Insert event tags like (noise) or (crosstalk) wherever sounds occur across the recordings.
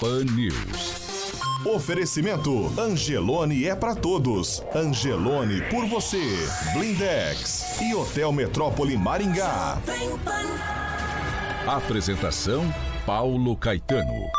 Pan News. Oferecimento Angelone é para todos. Angelone por você. Blindex e Hotel Metrópole Maringá. Apresentação Paulo Caetano.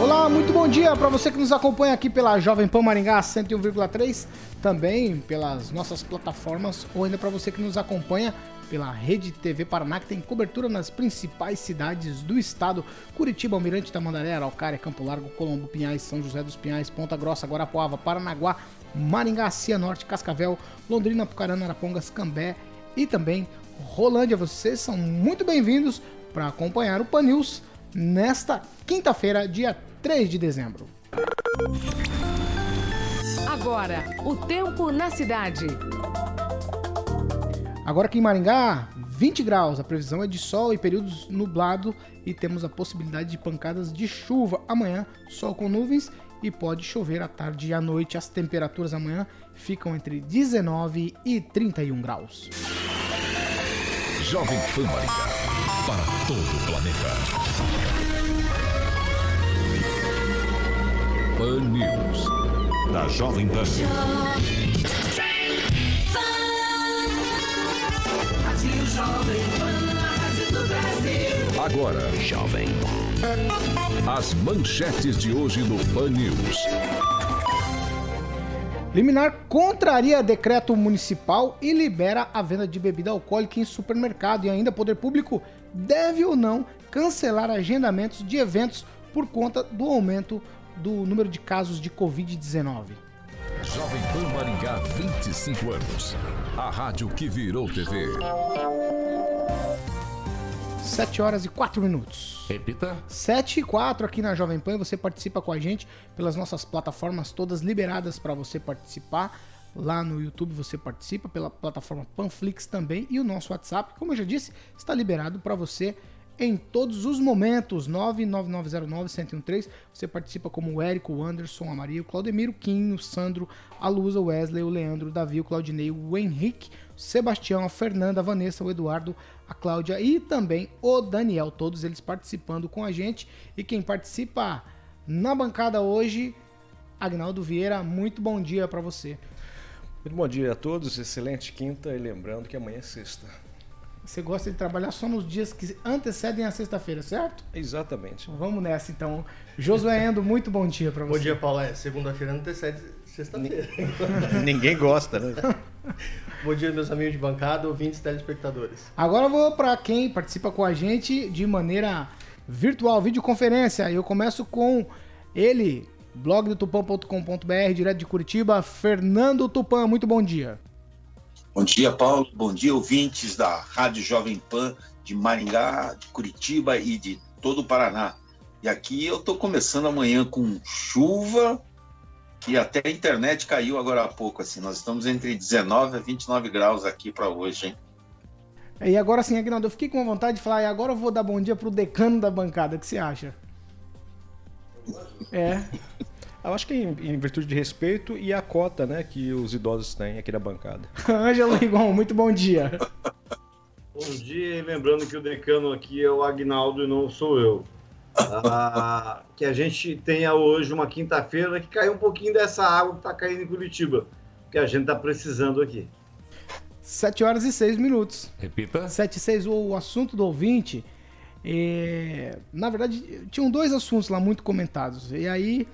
Olá, muito bom dia para você que nos acompanha aqui pela Jovem Pan Maringá 101,3, também pelas nossas plataformas ou ainda para você que nos acompanha pela Rede TV Paraná, que tem cobertura nas principais cidades do estado: Curitiba, Almirante Tamandaré, Araucária, Campo Largo, Colombo, Pinhais, São José dos Pinhais, Ponta Grossa, Guarapuava, Paranaguá, Maringá, Cianorte, Cascavel, Londrina, Pucarana, Arapongas, Cambé e também Rolândia. Vocês são muito bem-vindos para acompanhar o Pan News nesta quinta-feira, dia 3 de dezembro. Agora, o tempo na cidade. Agora aqui em Maringá, 20 graus. A previsão é de sol e períodos nublado e temos a possibilidade de pancadas de chuva. Amanhã, sol com nuvens e pode chover à tarde e à noite. As temperaturas amanhã ficam entre 19 e 31 graus. Jovem Pan Maringá, para todo o planeta. Pan News. Da Jovem Pan. Agora, Jovem. As manchetes de hoje no Pan News. Liminar contraria decreto municipal e libera a venda de bebida alcoólica em supermercado. E ainda Poder Público deve ou não cancelar agendamentos de eventos por conta do aumento do número de casos de Covid-19. Jovem Pan Maringá, 25 anos. A rádio que virou TV. 7 horas e 4 minutos. Repita. 7 e 4 aqui na Jovem Pan. Você participa com a gente pelas nossas plataformas todas liberadas para você participar. Lá no YouTube você participa pela plataforma Panflix também e o nosso WhatsApp, como eu já disse, está liberado para você em todos os momentos. 99909-1013. Você participa como o Érico, o Anderson, a Maria, o Claudemiro, o Kim, o Sandro, a Lusa, o Wesley, o Leandro, o Davi, o Claudinei, o Henrique, o Sebastião, a Fernanda, a Vanessa, o Eduardo, a Cláudia e também o Daniel. Todos eles participando com a gente. E quem participa na bancada hoje, Agnaldo Vieira, muito bom dia para você. Muito bom dia a todos, excelente quinta e lembrando que amanhã é sexta. Você gosta de trabalhar só nos dias que antecedem a sexta-feira, certo? Exatamente. Vamos nessa então. Josué Endo, muito bom dia para você. Bom dia, Paulo. É, segunda-feira antecede sexta-feira. (laughs) Ninguém gosta, né? (laughs) bom dia, meus amigos de bancada, ouvintes e telespectadores. Agora eu vou para quem participa com a gente de maneira virtual, videoconferência. Eu começo com ele, blog do tupã.com.br, direto de Curitiba, Fernando Tupan. Muito bom dia. Bom dia, Paulo. Bom dia, ouvintes da Rádio Jovem Pan de Maringá, de Curitiba e de todo o Paraná. E aqui eu estou começando amanhã com chuva e até a internet caiu agora há pouco. Assim, nós estamos entre 19 a 29 graus aqui para hoje, hein? E agora sim, Aguinaldo, eu fiquei com vontade de falar, e agora eu vou dar bom dia pro decano da bancada, o que você acha? É. Eu acho que em, em, virtude de respeito e a cota né, que os idosos têm aqui na bancada. (laughs) Ângelo Rigon, muito bom dia. Bom dia, e lembrando que o decano aqui é o Agnaldo e não sou eu. Ah, que a gente tenha hoje uma quinta-feira que caiu um pouquinho dessa água que está caindo em Curitiba, que a gente está precisando aqui. 7 horas e 6 minutos. Repita. 7 e 6, o assunto do ouvinte. É... Na verdade, tinham dois assuntos lá muito comentados. E aí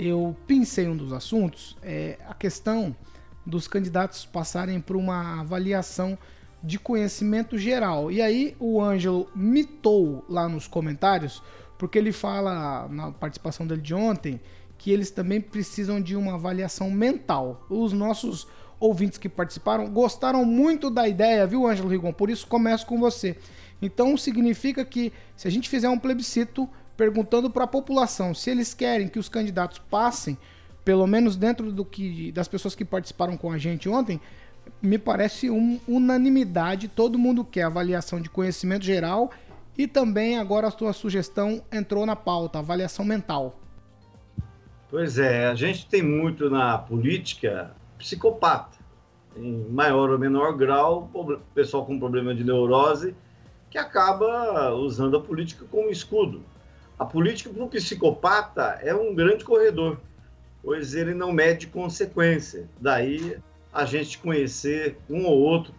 eu pensei um dos assuntos, é a questão dos candidatos passarem por uma avaliação de conhecimento geral. E aí o Ângelo mitou lá nos comentários, porque ele fala na participação dele de ontem que eles também precisam de uma avaliação mental. Os nossos ouvintes que participaram gostaram muito da ideia, viu, Ângelo Rigon? Por isso começo com você. Então significa que se a gente fizer um plebiscito perguntando para a população se eles querem que os candidatos passem, pelo menos dentro do que das pessoas que participaram com a gente ontem, me parece um, unanimidade. Todo mundo quer avaliação de conhecimento geral e também agora a sua sugestão entrou na pauta, avaliação mental. Pois é, a gente tem muito na política psicopata, em maior ou menor grau, pessoal com problema de neurose, que acaba usando a política como escudo. A política para o psicopata é um grande corredor, pois ele não mede consequência. Daí a gente conhecer um ou outro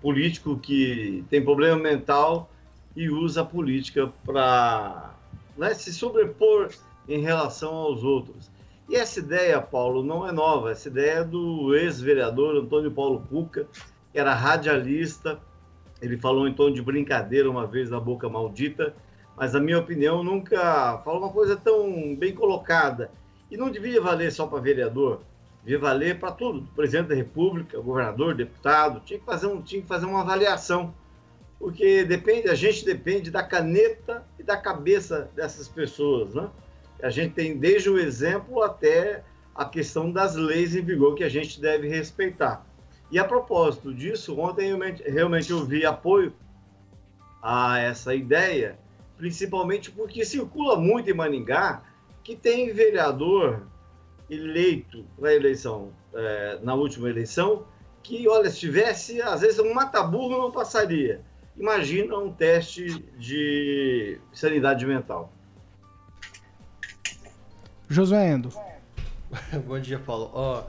político que tem problema mental e usa a política para né, se sobrepor em relação aos outros. E essa ideia, Paulo, não é nova. Essa ideia é do ex-vereador Antônio Paulo Cuca, que era radialista. Ele falou em tom de brincadeira uma vez na Boca Maldita, mas, na minha opinião, nunca falou uma coisa tão bem colocada. E não devia valer só para vereador, devia valer para tudo. Presidente da República, governador, deputado, tinha que fazer, um, tinha que fazer uma avaliação. Porque depende, a gente depende da caneta e da cabeça dessas pessoas, né? a gente tem desde o exemplo até a questão das leis em vigor que a gente deve respeitar. E a propósito disso, ontem realmente, realmente eu vi apoio a essa ideia, principalmente porque circula muito em Maningá que tem vereador eleito na eleição, é, na última eleição, que, olha, se tivesse, às vezes, um mataburro não passaria. Imagina um teste de sanidade mental. Josué Endo. (laughs) Bom dia, Paulo. Ó,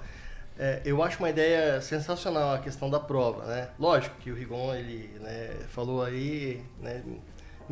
é, eu acho uma ideia sensacional a questão da prova, né? Lógico que o Rigon, ele né, falou aí, né,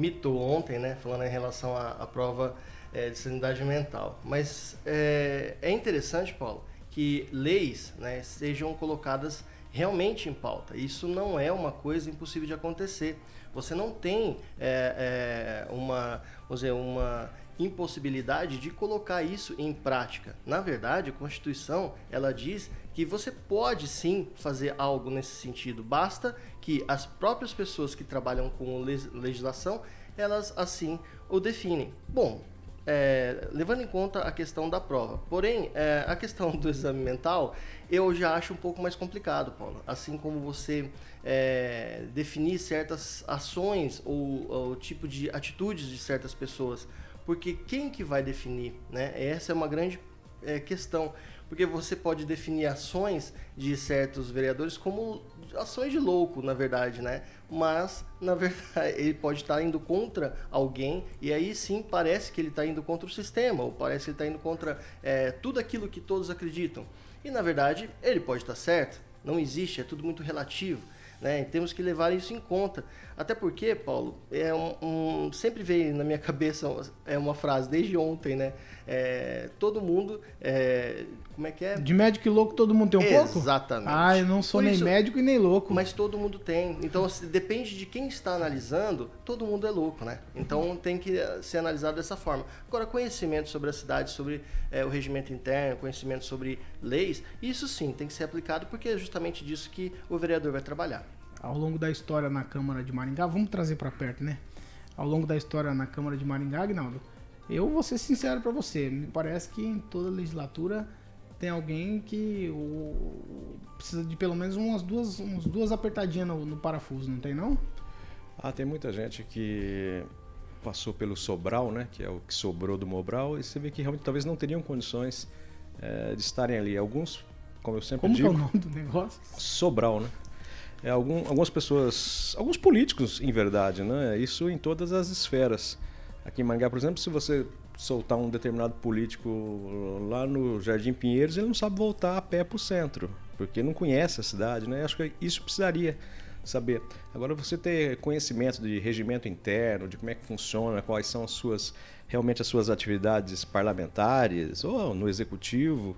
mitou ontem, né, falando em relação à, à prova é, de sanidade mental. Mas é, é, interessante, Paulo, que leis né, sejam colocadas realmente em pauta. Isso não é uma coisa impossível de acontecer. Você não tem é, uma, vamos dizer, uma impossibilidade de colocar isso em prática. Na verdade, a Constituição ela diz que você pode sim fazer algo nesse sentido. Basta que as próprias pessoas que trabalham com legislação elas assim o definem. Bom, é, levando em conta a questão da prova. Porém, é, a questão do exame mental eu já acho um pouco mais complicado, Paulo. Assim como você é, definir certas ações ou o tipo de atitudes de certas pessoas porque quem que vai definir, né? Essa é uma grande é, questão, porque você pode definir ações de certos vereadores como ações de louco, na verdade, né? Mas, na (laughs) verdade, ele pode estar indo contra alguém e aí sim parece que ele está indo contra o sistema, ou parece que ele está indo contra é, tudo aquilo que todos acreditam. E, na verdade, ele pode estar certo, não existe, é tudo muito relativo. Né? temos que levar isso em conta. Até porque, Paulo, é um, um, sempre veio na minha (laughs) cabeça é uma frase desde ontem, né? É, todo mundo. É, como é que é? De médico e louco todo mundo tem um Exatamente. pouco? Exatamente. Ah, eu não sou nem isso, médico e nem louco. Mas todo mundo tem. Então, depende de quem está analisando, todo mundo é louco, né? Então tem que eh, ser analisado dessa forma. Agora, conhecimento sobre a cidade, sobre é, o regimento interno, conhecimento sobre leis, isso sim tem que ser aplicado porque é justamente disso que o vereador vai trabalhar ao longo da história na Câmara de Maringá, vamos trazer para perto, né? Ao longo da história na Câmara de Maringá, Agnaldo, eu vou ser sincero para você, me parece que em toda legislatura tem alguém que o, precisa de pelo menos umas duas, umas duas apertadinhas no, no, parafuso, não tem não? Ah, tem muita gente que passou pelo Sobral, né? Que é o que sobrou do Mobral, e você vê que realmente talvez não teriam condições é, de estarem ali. Alguns, como eu sempre como digo. Como é o nome do negócio? Sobral, né? é, algum, algumas pessoas, alguns políticos, em verdade, né? Isso em todas as esferas. Aqui em Mangá, por exemplo, se você soltar um determinado político lá no Jardim Pinheiros, ele não sabe voltar a pé para o centro, porque não conhece a cidade, né? Acho que isso precisaria saber. Agora você ter conhecimento de regimento interno, de como é que funciona, quais são as suas realmente as suas atividades parlamentares ou no executivo,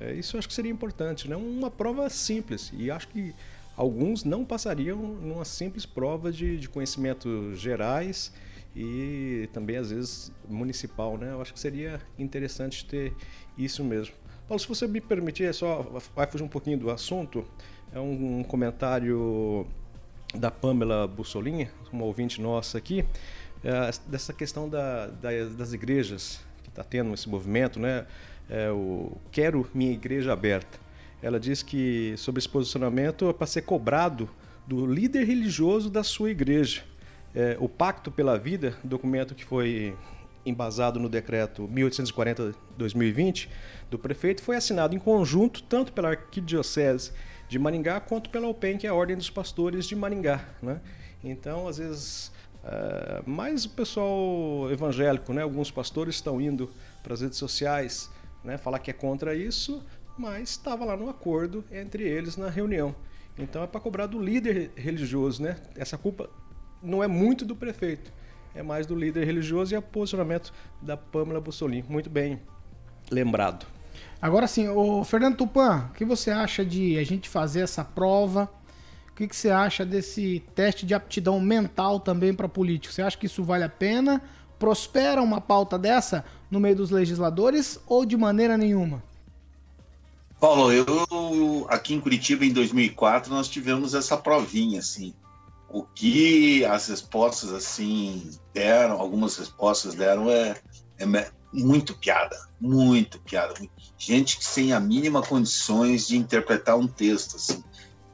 É, isso acho que seria importante, né? Uma prova simples. E acho que alguns não passariam numa simples prova de, de conhecimentos gerais e também às vezes municipal, né? Eu acho que seria interessante ter isso mesmo. Paulo, se você me permitir, é só vai fugir um pouquinho do assunto. É um, um comentário da Pamela Bussolini, uma ouvinte nossa aqui, é, dessa questão da, da, das igrejas que está tendo esse movimento, né? É, o Quero Minha Igreja Aberta. Ela diz que sobre esse posicionamento é para ser cobrado do líder religioso da sua igreja. É, o Pacto pela Vida, documento que foi embasado no decreto 1840-2020 do prefeito, foi assinado em conjunto tanto pela Arquidiocese de Maringá quanto pela OPEN, que é a Ordem dos Pastores de Maringá. Né? Então, às vezes, uh, mais o pessoal evangélico, né? alguns pastores estão indo para as redes sociais né? falar que é contra isso, mas estava lá no acordo entre eles na reunião. Então é para cobrar do líder religioso, né? Essa culpa não é muito do prefeito é mais do líder religioso e o posicionamento da Pamela Bussolini. Muito bem lembrado. Agora sim, o Fernando Tupan, o que você acha de a gente fazer essa prova? O que, que você acha desse teste de aptidão mental também para político? Você acha que isso vale a pena? Prospera uma pauta dessa no meio dos legisladores ou de maneira nenhuma? Paulo, eu aqui em Curitiba em 2004 nós tivemos essa provinha assim o que as respostas assim deram, algumas respostas deram é, é muito piada, muito piada. Gente que sem a mínima condições de interpretar um texto assim.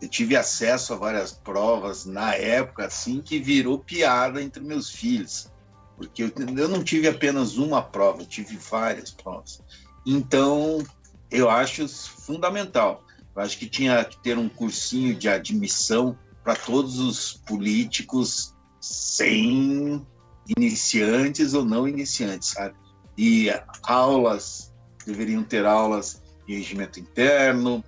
Eu tive acesso a várias provas na época assim que virou piada entre meus filhos, porque eu, eu não tive apenas uma prova, eu tive várias provas. Então, eu acho fundamental. Eu acho que tinha que ter um cursinho de admissão para todos os políticos sem iniciantes ou não iniciantes, sabe? E aulas, deveriam ter aulas de regimento interno,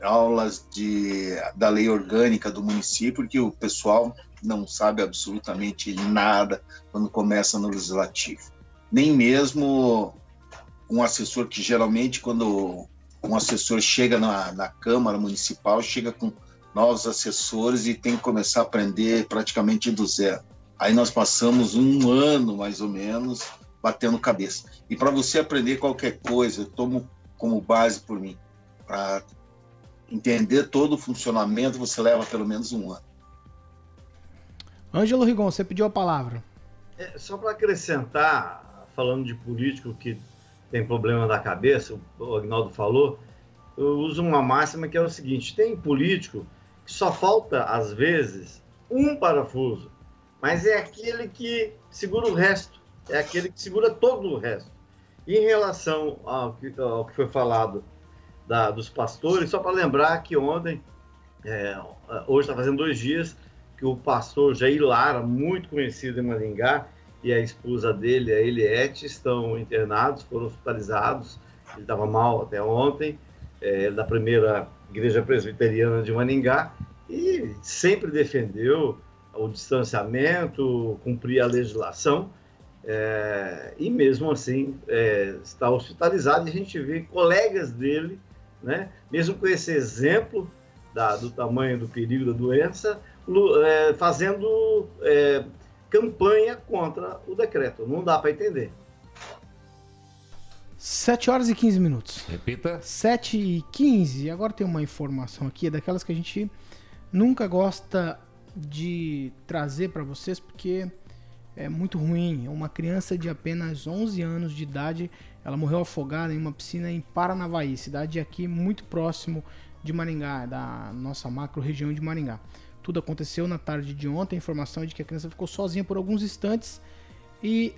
aulas de, da lei orgânica do município, porque o pessoal não sabe absolutamente nada quando começa no legislativo. Nem mesmo um assessor que geralmente quando um assessor chega na, na Câmara Municipal, chega com novos assessores e tem que começar a aprender praticamente do zero. Aí nós passamos um ano, mais ou menos, batendo cabeça. E para você aprender qualquer coisa, eu tomo como base por mim, para entender todo o funcionamento, você leva pelo menos um ano. Ângelo Rigon, você pediu a palavra. É, só para acrescentar, falando de político que tem problema da cabeça, o Agnaldo falou, eu uso uma máxima que é o seguinte: tem político só falta, às vezes, um parafuso, mas é aquele que segura o resto, é aquele que segura todo o resto. E em relação ao que, ao que foi falado da, dos pastores, só para lembrar que ontem, é, hoje está fazendo dois dias, que o pastor Jair Lara, muito conhecido em Maringá, e a esposa dele, a Eliette, estão internados, foram hospitalizados. Ele estava mal até ontem, é, da primeira Igreja Presbiteriana de Maningá, e sempre defendeu o distanciamento, cumprir a legislação, é, e mesmo assim é, está hospitalizado. E a gente vê colegas dele, né, mesmo com esse exemplo da, do tamanho do perigo da doença, é, fazendo campanha contra o decreto. Não dá para entender. 7 horas e 15 minutos. Repita. 7 e 15. Agora tem uma informação aqui, daquelas que a gente nunca gosta de trazer para vocês porque é muito ruim. Uma criança de apenas 11 anos de idade, ela morreu afogada em uma piscina em Paranavaí, cidade aqui muito próximo de Maringá, da nossa macro região de Maringá. Tudo aconteceu na tarde de ontem. A informação é de que a criança ficou sozinha por alguns instantes e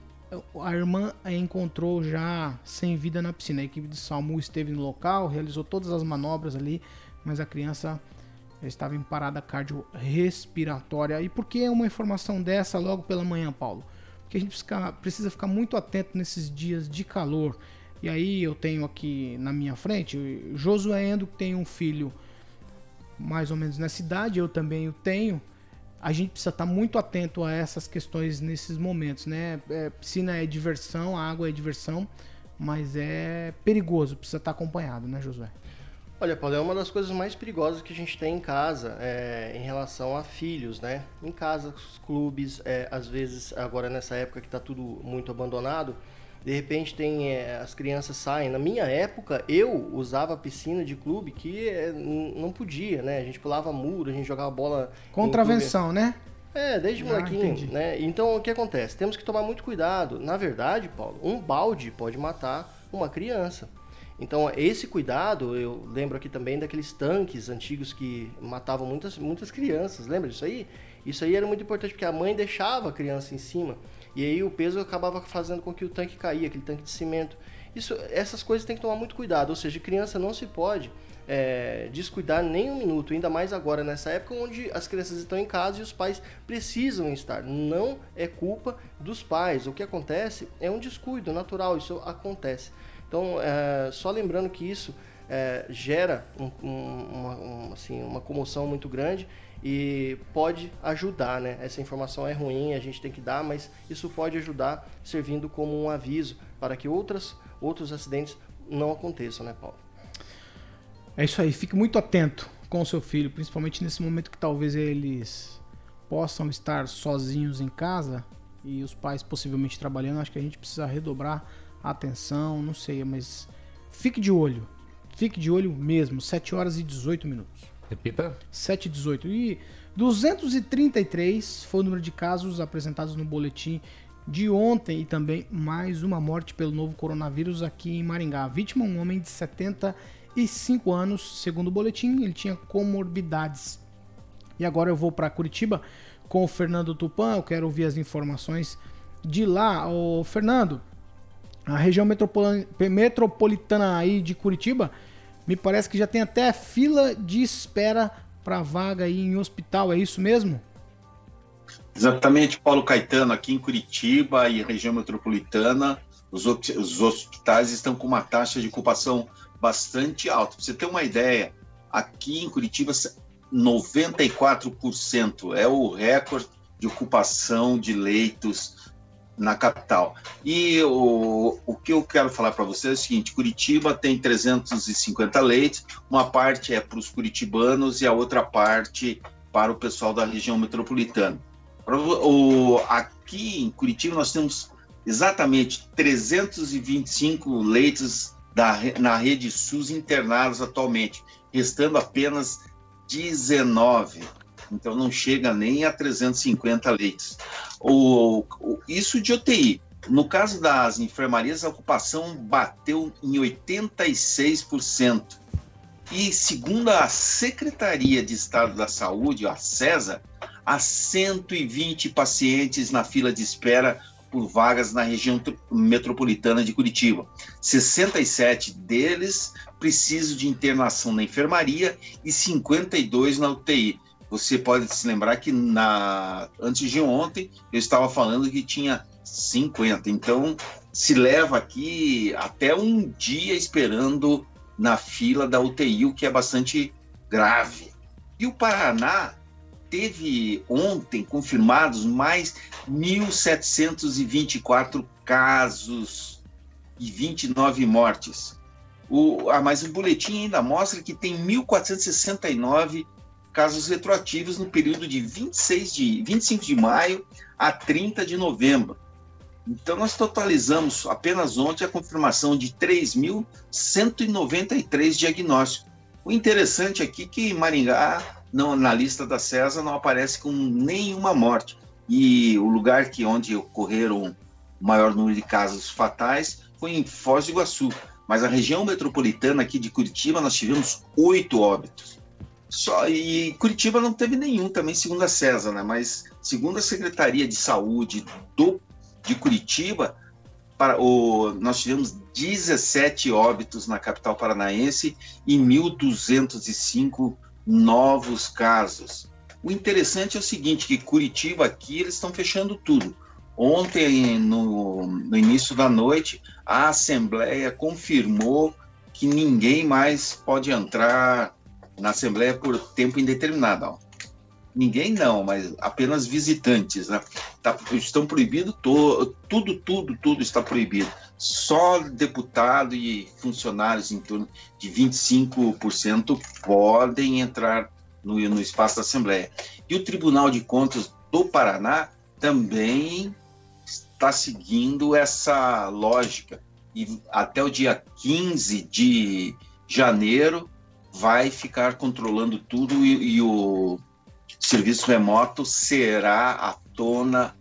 a irmã encontrou já sem vida na piscina. A equipe de SAMU esteve no local, realizou todas as manobras ali, mas a criança estava em parada cardiorrespiratória. E por que uma informação dessa logo pela manhã, Paulo? Porque a gente precisa ficar muito atento nesses dias de calor. E aí eu tenho aqui na minha frente Josué Endo, que tem um filho mais ou menos nessa idade, eu também o tenho a gente precisa estar muito atento a essas questões nesses momentos, né? É, piscina é diversão, água é diversão, mas é perigoso, precisa estar acompanhado, né, Josué? Olha, Paulo, é uma das coisas mais perigosas que a gente tem em casa é, em relação a filhos, né? Em casa, os clubes, é, às vezes, agora nessa época que está tudo muito abandonado, de repente tem é, as crianças saem. Na minha época, eu usava piscina de clube que é, não podia, né? A gente pulava muro, a gente jogava bola. Contravenção, né? É, desde ah, molequinho, né? Então o que acontece? Temos que tomar muito cuidado. Na verdade, Paulo, um balde pode matar uma criança. Então, esse cuidado, eu lembro aqui também daqueles tanques antigos que matavam muitas, muitas crianças. Lembra disso aí? Isso aí era muito importante porque a mãe deixava a criança em cima e aí o peso acabava fazendo com que o tanque caía, aquele tanque de cimento. Isso, essas coisas tem que tomar muito cuidado, ou seja, criança não se pode é, descuidar nem um minuto, ainda mais agora nessa época onde as crianças estão em casa e os pais precisam estar. Não é culpa dos pais. O que acontece é um descuido natural, isso acontece. Então, é, só lembrando que isso é, gera um, um, uma, um, assim, uma comoção muito grande e pode ajudar, né? Essa informação é ruim, a gente tem que dar, mas isso pode ajudar servindo como um aviso para que outras, outros acidentes não aconteçam, né, Paulo? É isso aí, fique muito atento com o seu filho, principalmente nesse momento que talvez eles possam estar sozinhos em casa e os pais possivelmente trabalhando. Acho que a gente precisa redobrar a atenção, não sei, mas fique de olho. Fique de olho mesmo, 7 horas e 18 minutos. Repita. 7 e 18. E 233 foi o número de casos apresentados no boletim de ontem e também mais uma morte pelo novo coronavírus aqui em Maringá. A vítima, um homem de 70 e 5 anos, segundo o boletim, ele tinha comorbidades. E agora eu vou para Curitiba com o Fernando Tupan, eu quero ouvir as informações de lá. Ô, Fernando, a região metropolitana aí de Curitiba, me parece que já tem até fila de espera para vaga aí em hospital, é isso mesmo? Exatamente, Paulo Caetano, aqui em Curitiba e região metropolitana, os, os hospitais estão com uma taxa de ocupação bastante alta. Pra você ter uma ideia, aqui em Curitiba, 94% é o recorde de ocupação de leitos na capital. E o, o que eu quero falar para vocês é o seguinte: Curitiba tem 350 leitos, uma parte é para os curitibanos e a outra parte para o pessoal da região metropolitana. O, aqui em Curitiba nós temos exatamente 325 leitos da, na rede SUS internados atualmente, restando apenas 19. Então não chega nem a 350 leitos. O, o, isso de UTI. No caso das enfermarias, a ocupação bateu em 86%. E segundo a Secretaria de Estado da Saúde, a CESA, há 120 pacientes na fila de espera por vagas na região metropolitana de Curitiba. 67 deles precisam de internação na enfermaria e 52 na UTI. Você pode se lembrar que na antes de ontem eu estava falando que tinha 50. Então se leva aqui até um dia esperando na fila da UTI, o que é bastante grave. E o Paraná teve ontem confirmados mais 1.724 casos e 29 mortes. O, ah, mas o boletim ainda mostra que tem 1.469 casos retroativos no período de 26 de 25 de maio a 30 de novembro. Então nós totalizamos apenas ontem a confirmação de 3.193 diagnósticos. O interessante aqui é que Maringá não, na lista da CESA não aparece com nenhuma morte. E o lugar que onde ocorreram o maior número de casos fatais foi em Foz do Iguaçu. Mas a região metropolitana aqui de Curitiba nós tivemos oito óbitos. Só, e Curitiba não teve nenhum também, segundo a CESA, né? Mas segundo a Secretaria de Saúde do, de Curitiba, para o, nós tivemos 17 óbitos na capital paranaense e 1.205 novos casos. O interessante é o seguinte, que Curitiba aqui eles estão fechando tudo. Ontem, no, no início da noite, a Assembleia confirmou que ninguém mais pode entrar na Assembleia por tempo indeterminado. Ó. Ninguém não, mas apenas visitantes. Né? Tá, estão proibidos, tudo, tudo, tudo está proibido. só deputado e funcionários em torno de 25% podem entrar no, no espaço da Assembleia. E o Tribunal de Contas do Paraná também está seguindo essa lógica. E até o dia 15 de janeiro vai ficar controlando tudo e, e o serviço remoto será a tona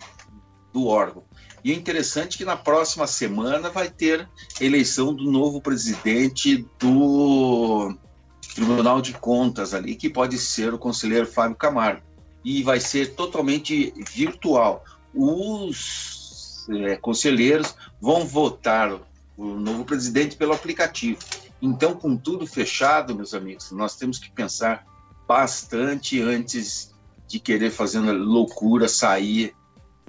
do órgão. E é interessante que na próxima semana vai ter eleição do novo presidente do Tribunal de Contas ali, que pode ser o conselheiro Fábio Camargo. E vai ser totalmente virtual. Os é, conselheiros vão votar o novo presidente pelo aplicativo. Então, com tudo fechado, meus amigos, nós temos que pensar bastante antes de querer fazer loucura, sair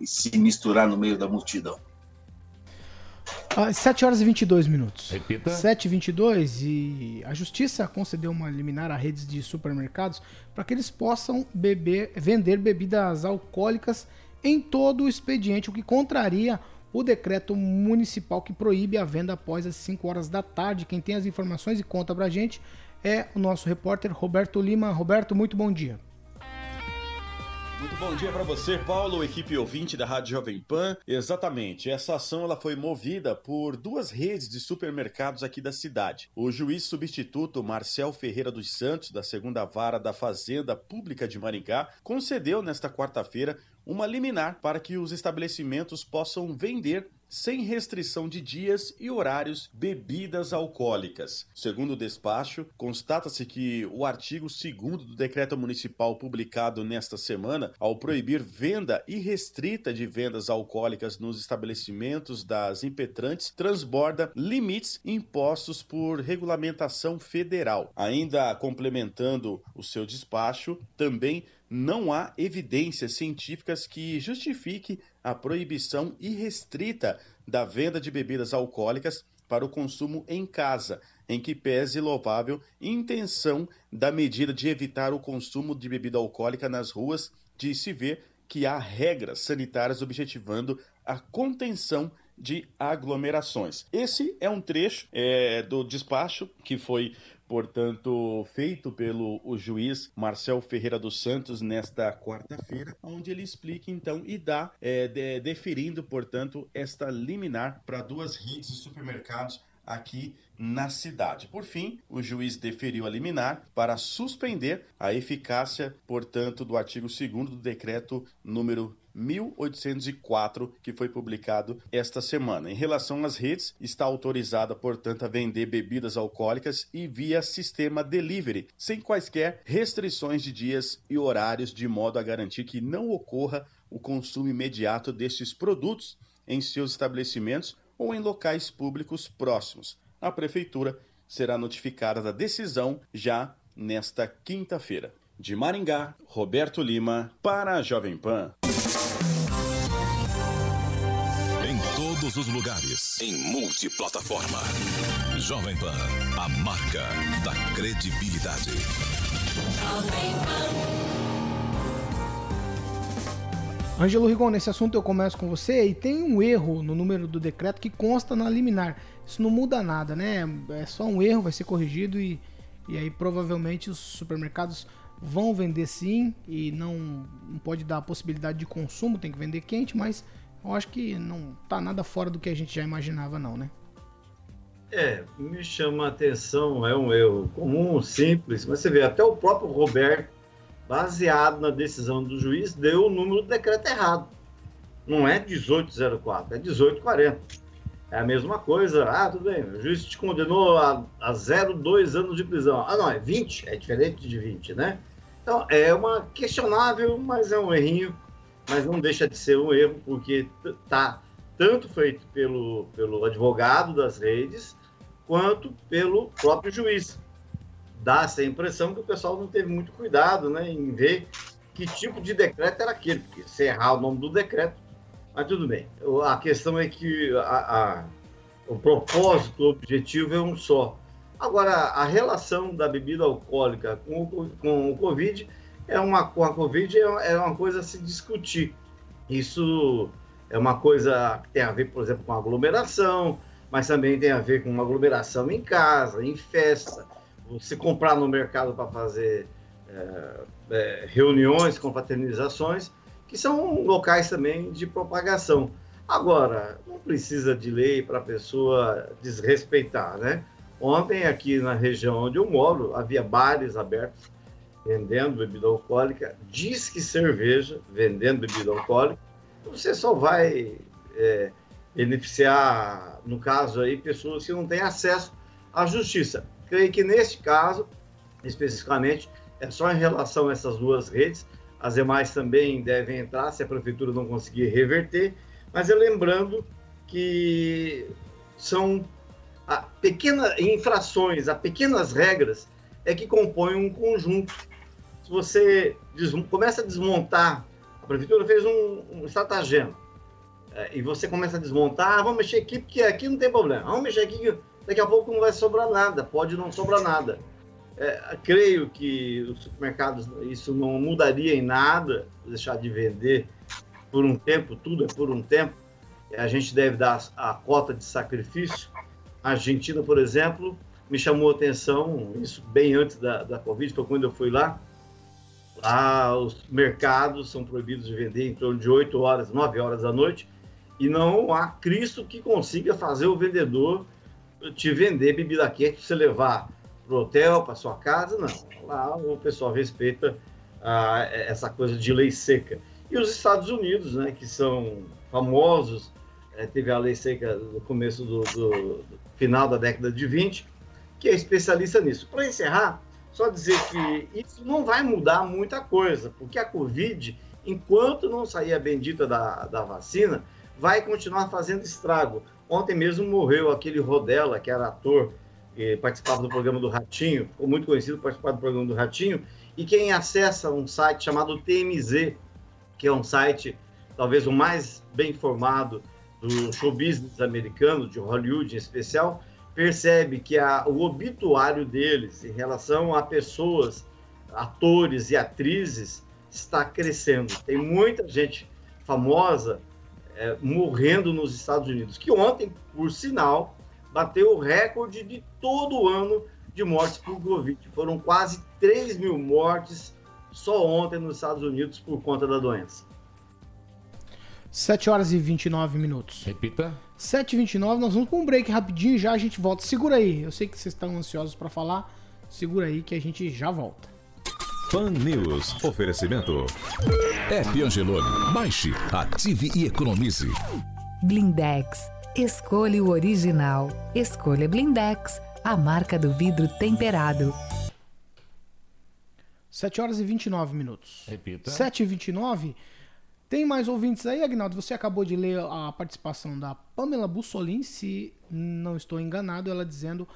e se misturar no meio da multidão. Às 7 horas e 22 minutos. Repita. 7 e 22 e a justiça concedeu uma liminar a redes de supermercados para que eles possam beber, vender bebidas alcoólicas em todo o expediente, o que contraria o decreto municipal que proíbe a venda após as 5 horas da tarde. Quem tem as informações e conta pra gente é o nosso repórter Roberto Lima. Roberto, muito bom dia. Muito bom dia para você, Paulo, equipe ouvinte da Rádio Jovem Pan. Exatamente, essa ação ela foi movida por duas redes de supermercados aqui da cidade. O juiz substituto Marcel Ferreira dos Santos, da segunda vara da Fazenda Pública de Maringá, concedeu nesta quarta-feira uma liminar para que os estabelecimentos possam vender sem restrição de dias e horários bebidas alcoólicas. Segundo o despacho, constata-se que o artigo 2 do decreto municipal publicado nesta semana, ao proibir venda irrestrita de vendas alcoólicas nos estabelecimentos das impetrantes, transborda limites impostos por regulamentação federal. Ainda complementando o seu despacho, também não há evidências científicas que justifique a proibição irrestrita da venda de bebidas alcoólicas para o consumo em casa, em que pese louvável intenção da medida de evitar o consumo de bebida alcoólica nas ruas, de se ver que há regras sanitárias objetivando a contenção de aglomerações. Esse é um trecho é, do despacho que foi portanto, feito pelo o juiz Marcel Ferreira dos Santos nesta quarta-feira, onde ele explica então e dá, é, de, deferindo, portanto, esta liminar para duas redes de supermercados aqui na cidade. Por fim, o juiz deferiu a liminar para suspender a eficácia, portanto, do artigo 2 do decreto número 1804, que foi publicado esta semana. Em relação às redes, está autorizada, portanto, a vender bebidas alcoólicas e via sistema delivery, sem quaisquer restrições de dias e horários, de modo a garantir que não ocorra o consumo imediato destes produtos em seus estabelecimentos ou em locais públicos próximos. A prefeitura será notificada da decisão já nesta quinta-feira. De Maringá, Roberto Lima, para a Jovem Pan. Todos os lugares. Em multiplataforma. Jovem Pan, a marca da credibilidade. Jovem Pan. Ângelo Rigon, nesse assunto eu começo com você e tem um erro no número do decreto que consta na liminar. Isso não muda nada, né? É só um erro, vai ser corrigido e, e aí provavelmente os supermercados vão vender sim e não, não pode dar a possibilidade de consumo, tem que vender quente, mas eu acho que não tá nada fora do que a gente já imaginava, não, né? É, me chama a atenção, é um erro comum, simples, mas você vê, até o próprio Roberto, baseado na decisão do juiz, deu o número do decreto errado. Não é 1804, é 1840. É a mesma coisa. Ah, tudo bem, o juiz te condenou a, a 0, 2 anos de prisão. Ah, não, é 20, é diferente de 20, né? Então, é uma questionável, mas é um errinho mas não deixa de ser um erro, porque está tanto feito pelo, pelo advogado das redes, quanto pelo próprio juiz. Dá essa impressão que o pessoal não teve muito cuidado né, em ver que tipo de decreto era aquele, porque se errar o nome do decreto, mas tudo bem. A questão é que a, a, o propósito, o objetivo é um só. Agora, a relação da bebida alcoólica com o, com o Covid é uma, com a Covid é, é uma coisa a se discutir. Isso é uma coisa que tem a ver, por exemplo, com aglomeração, mas também tem a ver com uma aglomeração em casa, em festa, você comprar no mercado para fazer é, é, reuniões, confraternizações, que são locais também de propagação. Agora, não precisa de lei para a pessoa desrespeitar, né? Ontem, aqui na região onde eu moro, havia bares abertos vendendo bebida alcoólica, diz que cerveja vendendo bebida alcoólica. Você só vai é, beneficiar, no caso aí, pessoas que não têm acesso à justiça. Creio que neste caso, especificamente, é só em relação a essas duas redes, as demais também devem entrar se a prefeitura não conseguir reverter, mas é lembrando que são pequenas infrações, a pequenas regras é que compõem um conjunto. Você começa a desmontar, a prefeitura fez um, um estratagema, é, e você começa a desmontar, ah, vamos mexer aqui, porque aqui não tem problema, vamos mexer aqui, daqui a pouco não vai sobrar nada, pode não sobrar nada. É, creio que os supermercados, isso não mudaria em nada, deixar de vender por um tempo, tudo é por um tempo. A gente deve dar a cota de sacrifício. A Argentina, por exemplo, me chamou a atenção, isso bem antes da, da Covid, foi quando eu fui lá. Lá os mercados são proibidos de vender em torno de 8 horas, 9 horas da noite, e não há Cristo que consiga fazer o vendedor te vender bebida quente para você levar para o hotel, para sua casa, não. Lá o pessoal respeita ah, essa coisa de lei seca. E os Estados Unidos, né, que são famosos, é, teve a lei seca no começo do, do, do, final da década de 20, que é especialista nisso. Para encerrar, só dizer que isso não vai mudar muita coisa, porque a Covid, enquanto não sair a bendita da, da vacina, vai continuar fazendo estrago. Ontem mesmo morreu aquele Rodela, que era ator que participava do programa do Ratinho, ficou muito conhecido participar do programa do Ratinho, e quem acessa um site chamado TMZ, que é um site talvez o mais bem informado do show business americano, de Hollywood em especial, percebe que a, o obituário deles em relação a pessoas, atores e atrizes, está crescendo. Tem muita gente famosa é, morrendo nos Estados Unidos, que ontem, por sinal, bateu o recorde de todo o ano de mortes por Covid. Foram quase 3 mil mortes só ontem nos Estados Unidos por conta da doença. 7 horas e 29 minutos. Repita. 7 e 29 nós vamos para um break rapidinho e já a gente volta. Segura aí, eu sei que vocês estão ansiosos para falar. Segura aí que a gente já volta. Fan News. Oferecimento. App Angelone. Baixe, ative e economize. Blindex Escolha o original. Escolha Blindex, a marca do vidro temperado. 7 horas e 29 minutos. Repita. 7 e 29. Tem mais ouvintes aí, Agnaldo? Você acabou de ler a participação da Pamela Bussolin, se não estou enganado, ela dizendo,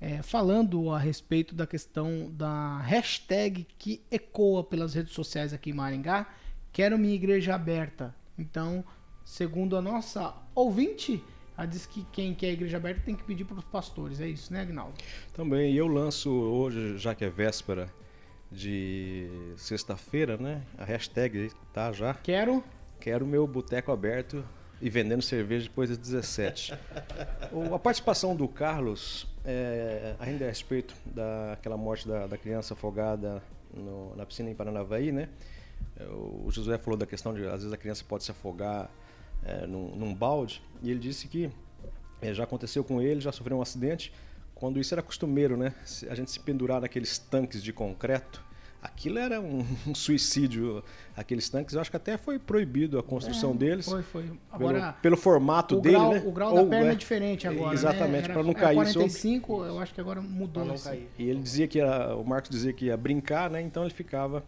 é, falando a respeito da questão da hashtag que ecoa pelas redes sociais aqui em Maringá, quero minha igreja aberta. Então, segundo a nossa ouvinte, ela diz que quem quer a igreja aberta tem que pedir para os pastores. É isso, né, Agnaldo? Também. Eu lanço hoje, já que é véspera de sexta-feira, né? A hashtag tá já. Quero. Quero meu boteco aberto e vendendo cerveja depois das 17. (laughs) a participação do Carlos, é, ainda a respeito daquela morte da, da criança afogada no, na piscina em Paranavaí, né? O Josué falou da questão de às vezes a criança pode se afogar é, num, num, balde, e ele disse que é, já aconteceu com ele, já sofreu um acidente, quando isso era costumeiro, né? A gente se pendurar naqueles tanques de concreto, aquilo era um, (laughs) um, suicídio, aqueles tanques. Eu acho que até foi proibido a construção é, deles. Foi, foi. Agora, pelo, pelo formato o dele, grau, né? O grau Ou, da perna é, é diferente agora. Exatamente, né? para não cair 45, sobre. eu acho que agora mudou. Não assim. cair. E ele dizia que ia, o Marcos dizia que ia brincar, né? Então ele ficava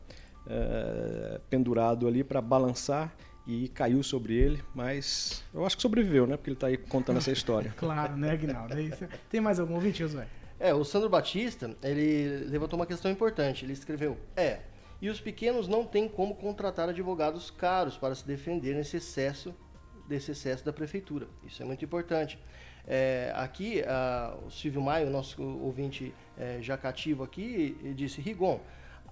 é, pendurado ali para balançar e caiu sobre ele, mas eu acho que sobreviveu, né? Porque ele está aí contando essa história. (laughs) claro, né, Aguinaldo? É Tem mais algum ouvinte, Josué? É, o Sandro Batista, ele levantou uma questão importante. Ele escreveu: É, e os pequenos não têm como contratar advogados caros para se defender nesse excesso, desse excesso da prefeitura. Isso é muito importante. É, aqui, a, o Silvio Maio, nosso ouvinte é, já cativo aqui, disse: Rigon,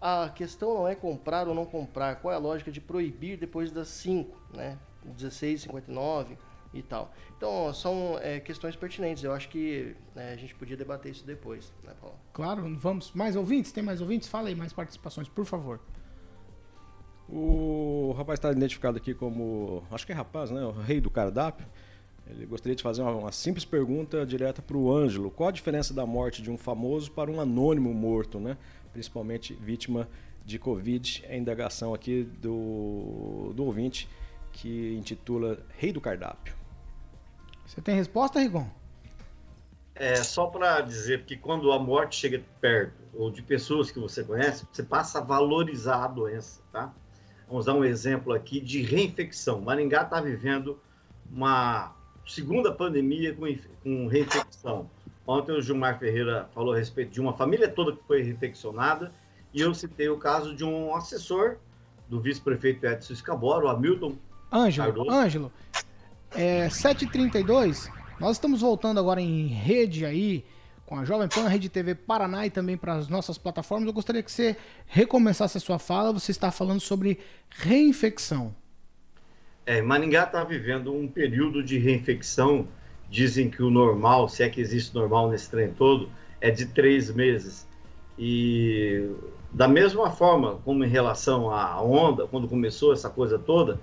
a questão não é comprar ou não comprar. Qual é a lógica de proibir depois das 5, né? 16, 59, e tal. Então, são é, questões pertinentes. Eu acho que né, a gente podia debater isso depois, né, Paulo? Claro, vamos. Mais ouvintes? Tem mais ouvintes? Fala aí, mais participações, por favor. O rapaz está identificado aqui como, acho que é rapaz, né? O rei do cardápio. Ele gostaria de fazer uma, uma simples pergunta direta para o Ângelo. Qual a diferença da morte de um famoso para um anônimo morto, né? Principalmente vítima de Covid. É a indagação aqui do, do ouvinte que intitula Rei do Cardápio. Você tem resposta, Rigon? É só para dizer que quando a morte chega perto ou de pessoas que você conhece, você passa a valorizar a doença, tá? Vamos dar um exemplo aqui de reinfecção. Maringá está vivendo uma segunda pandemia com, com reinfecção. Ontem o Gilmar Ferreira falou a respeito de uma família toda que foi reinfeccionada e eu citei o caso de um assessor do vice-prefeito Edson Escabora, o Hamilton Ângelo, Ângelo, é 7h32, nós estamos voltando agora em rede aí, com a Jovem Pan, a Rede TV Paraná e também para as nossas plataformas. Eu gostaria que você recomeçasse a sua fala. Você está falando sobre reinfecção. É, Maringá está vivendo um período de reinfecção. Dizem que o normal, se é que existe normal nesse trem todo, é de três meses. E da mesma forma como em relação à onda, quando começou essa coisa toda,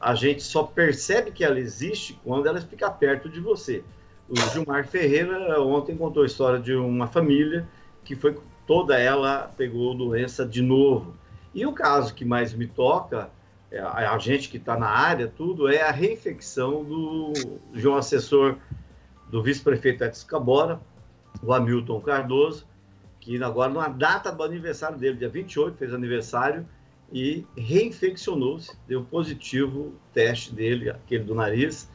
a gente só percebe que ela existe quando ela fica perto de você. O Gilmar Ferreira ontem contou a história de uma família que foi toda ela pegou doença de novo. E o caso que mais me toca, é a gente que está na área, tudo, é a reinfecção do, de um assessor do vice-prefeito Edson Cabora, o Hamilton Cardoso, que agora, na data do aniversário dele, dia 28, fez aniversário, e reinfeccionou-se, deu positivo teste dele, aquele do nariz,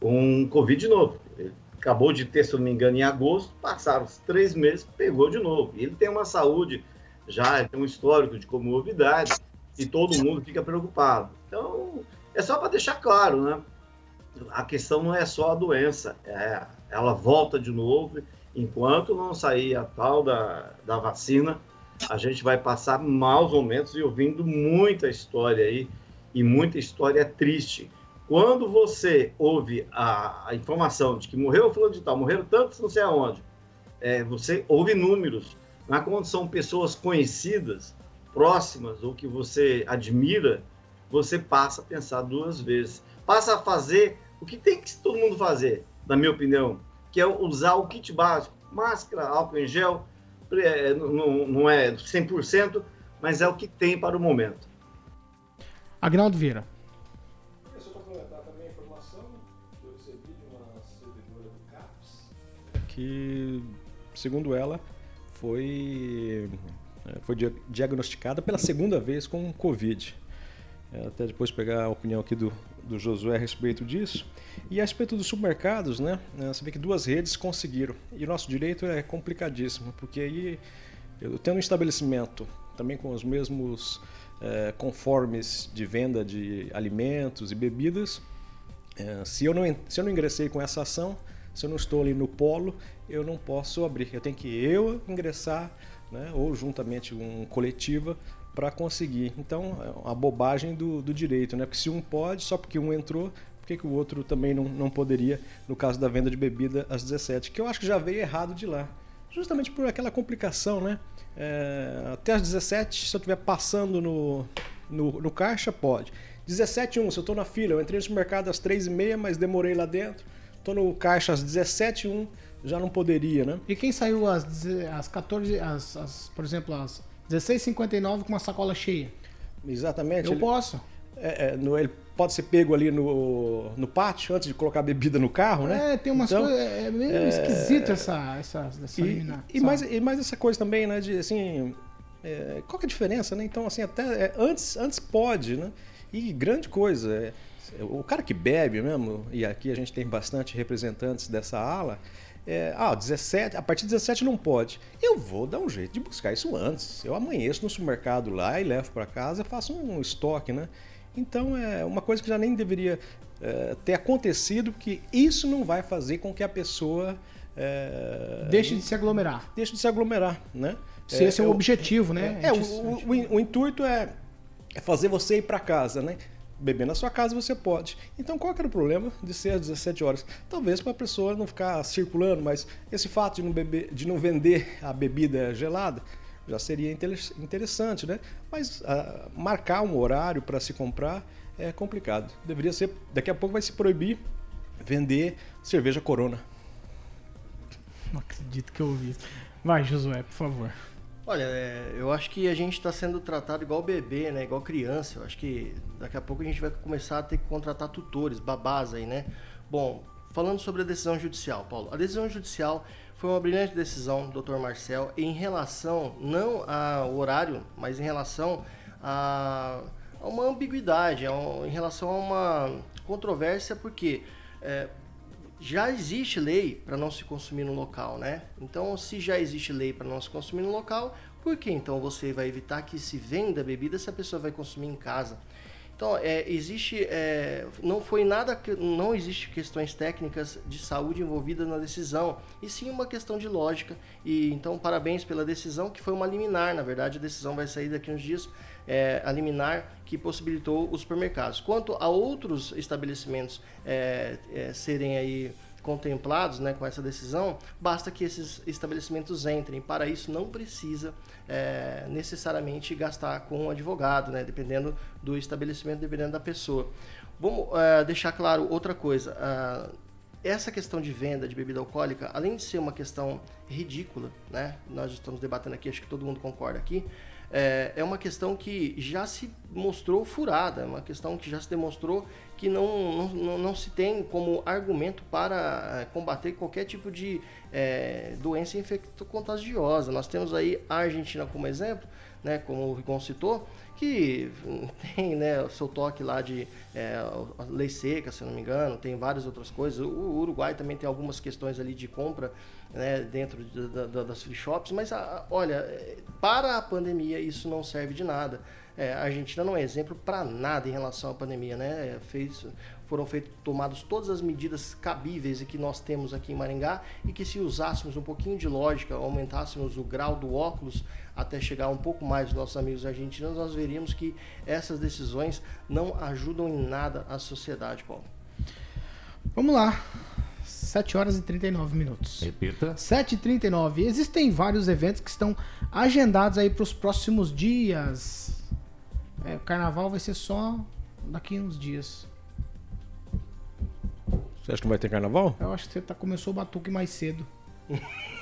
com Covid novo. Ele acabou de ter, se não me engano, em agosto, passaram os três meses, pegou de novo. Ele tem uma saúde já, tem um histórico de comorbidade e todo mundo fica preocupado. Então, é só para deixar claro, né? A questão não é só a doença, é, ela volta de novo. Enquanto não sair a tal da, da vacina, a gente vai passar maus momentos e ouvindo muita história aí, e muita história triste. Quando você ouve a, a informação de que morreu fulano de tal, morreram tantos não sei aonde, é, você ouve números. Mas quando são pessoas conhecidas, próximas ou que você admira, você passa a pensar duas vezes. Passa a fazer o que tem que todo mundo fazer, na minha opinião, que é usar o kit básico, máscara, álcool em gel, é, não, não é 100%, mas é o que tem para o momento. Agnaldo Vieira. que, segundo ela, foi, é, foi diagnosticada pela segunda vez com Covid. É, até depois pegar a opinião aqui do, do Josué a respeito disso. E a respeito dos supermercados, né? É, você vê que duas redes conseguiram. E o nosso direito é complicadíssimo, porque aí eu tendo um estabelecimento também com os mesmos é, conformes de venda de alimentos e bebidas, é, se, eu não, se eu não ingressei com essa ação, se eu não estou ali no polo, eu não posso abrir. Eu tenho que eu ingressar, né, ou juntamente um coletiva, para conseguir. Então, é uma bobagem do, do direito, né? Porque se um pode, só porque um entrou, por que, que o outro também não, não poderia, no caso da venda de bebida às 17? Que eu acho que já veio errado de lá. Justamente por aquela complicação, né? É, até às 17, se eu estiver passando no, no, no caixa, pode. 17 1, se eu estou na fila, eu entrei no supermercado às 3h30, mas demorei lá dentro Tô no caixa às 17h01, já não poderia, né? E quem saiu às, às 14, às, às, por exemplo, às 16h59 com uma sacola cheia? Exatamente. Eu ele, posso. É, é, no, ele pode ser pego ali no, no pátio antes de colocar a bebida no carro, né? É, tem umas então, coisas. É meio é, esquisito essa, essa, essa e, e, mais, e mais essa coisa também, né? De assim. É, qual que é a diferença, né? Então, assim, até é, antes, antes pode, né? E grande coisa. É, o cara que bebe mesmo, e aqui a gente tem bastante representantes dessa ala, é, ah, 17, a partir de 17 não pode. Eu vou dar um jeito de buscar isso antes. Eu amanheço no supermercado lá e levo para casa, faço um estoque, né? Então é uma coisa que já nem deveria é, ter acontecido, porque isso não vai fazer com que a pessoa é, deixe de se aglomerar. Deixe de se aglomerar, né? Se esse é, o objetivo, né? É, o, o, o, o, intuito é, é fazer você ir para casa, né? Beber na sua casa você pode. Então qual que era o problema de ser às 17 horas? Talvez para a pessoa não ficar circulando, mas esse fato de não, beber, de não vender a bebida gelada já seria interessante, né? Mas uh, marcar um horário para se comprar é complicado. Deveria ser, daqui a pouco vai se proibir vender cerveja Corona. Não acredito que eu ouvi. Vai, Josué, por favor. Olha, é, eu acho que a gente está sendo tratado igual bebê, né? Igual criança. Eu acho que daqui a pouco a gente vai começar a ter que contratar tutores, babás aí, né? Bom, falando sobre a decisão judicial, Paulo. A decisão judicial foi uma brilhante decisão, doutor Marcel, em relação não ao horário, mas em relação a, uma ambiguidade, em relação a uma controvérsia, porque é, já existe lei para não se consumir no local, né? Então, se já existe lei para não se consumir no local, por que então você vai evitar que se venda bebida se a pessoa vai consumir em casa? Então, é, existe, é, não foi nada, não existe questões técnicas de saúde envolvidas na decisão, e sim uma questão de lógica. E então, parabéns pela decisão, que foi uma liminar. Na verdade, a decisão vai sair daqui uns dias, é, a liminar que possibilitou os supermercados. Quanto a outros estabelecimentos é, é, serem aí contemplados né, com essa decisão, basta que esses estabelecimentos entrem. Para isso, não precisa é, necessariamente gastar com um advogado, né, dependendo do estabelecimento, dependendo da pessoa. Vamos é, deixar claro outra coisa. Uh, essa questão de venda de bebida alcoólica, além de ser uma questão ridícula, né, nós estamos debatendo aqui, acho que todo mundo concorda aqui, é, é uma questão que já se mostrou furada, é uma questão que já se demonstrou que não, não, não se tem como argumento para é, combater qualquer tipo de é, doença infecto-contagiosa. Nós temos aí a Argentina como exemplo, né, como o Rigon citou, que (laughs) tem né, o seu toque lá de é, lei seca, se não me engano, tem várias outras coisas. O Uruguai também tem algumas questões ali de compra né, dentro de, de, das free shops, mas a, olha, para a pandemia isso não serve de nada. É, a Argentina não é exemplo para nada em relação à pandemia, né? Fez, foram feitas, tomadas todas as medidas cabíveis e que nós temos aqui em Maringá e que se usássemos um pouquinho de lógica, aumentássemos o grau do óculos até chegar um pouco mais dos nossos amigos argentinos, nós veríamos que essas decisões não ajudam em nada a sociedade, Paulo. Vamos lá. 7 horas e 39 minutos. Repita. 7h39. Existem vários eventos que estão agendados aí para os próximos dias. É, o carnaval vai ser só daqui uns dias. Você acha que não vai ter carnaval? Eu acho que você tá, começou o batuque mais cedo. (laughs)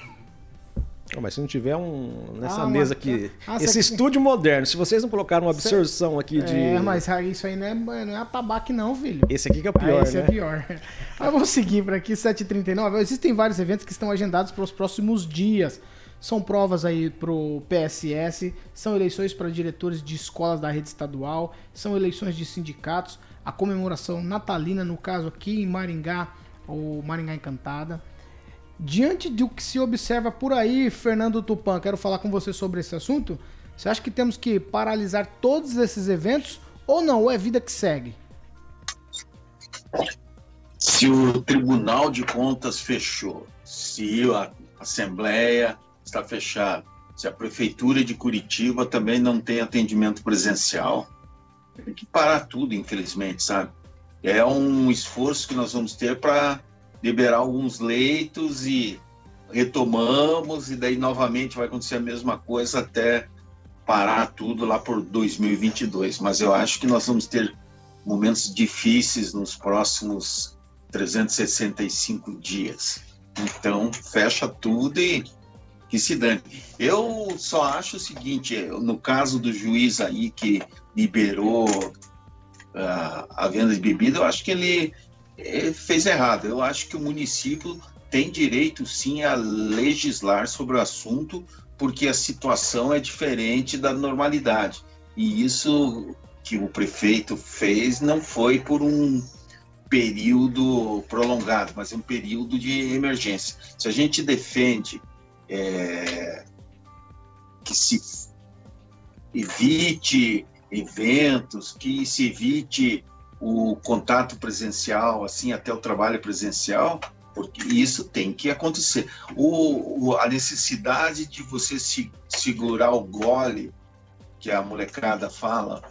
Não, mas se não tiver um nessa ah, mesa aqui, ah, esse estúdio moderno, se vocês não colocaram uma absorção aqui de. É, mas isso aí não é, não é atabaque, não, filho. Esse aqui que é o pior. Ah, esse é né? é pior. (laughs) mas vamos seguir por aqui, 7h39. Existem vários eventos que estão agendados para os próximos dias. São provas aí para o PSS, são eleições para diretores de escolas da rede estadual, são eleições de sindicatos, a comemoração natalina, no caso aqui em Maringá, ou Maringá Encantada. Diante do que se observa por aí, Fernando Tupan, quero falar com você sobre esse assunto. Você acha que temos que paralisar todos esses eventos ou não? Ou é vida que segue? Se o Tribunal de Contas fechou, se a Assembleia está fechada, se a Prefeitura de Curitiba também não tem atendimento presencial, tem que parar tudo, infelizmente, sabe? É um esforço que nós vamos ter para liberar alguns leitos e retomamos, e daí novamente vai acontecer a mesma coisa até parar tudo lá por 2022. Mas eu acho que nós vamos ter momentos difíceis nos próximos 365 dias. Então, fecha tudo e que se dane. Eu só acho o seguinte: no caso do juiz aí que liberou uh, a venda de bebida, eu acho que ele fez errado. Eu acho que o município tem direito sim a legislar sobre o assunto, porque a situação é diferente da normalidade. E isso que o prefeito fez não foi por um período prolongado, mas um período de emergência. Se a gente defende é, que se evite eventos, que se evite o contato presencial, assim, até o trabalho presencial, porque isso tem que acontecer. O, o, a necessidade de você se, segurar o gole, que a molecada fala,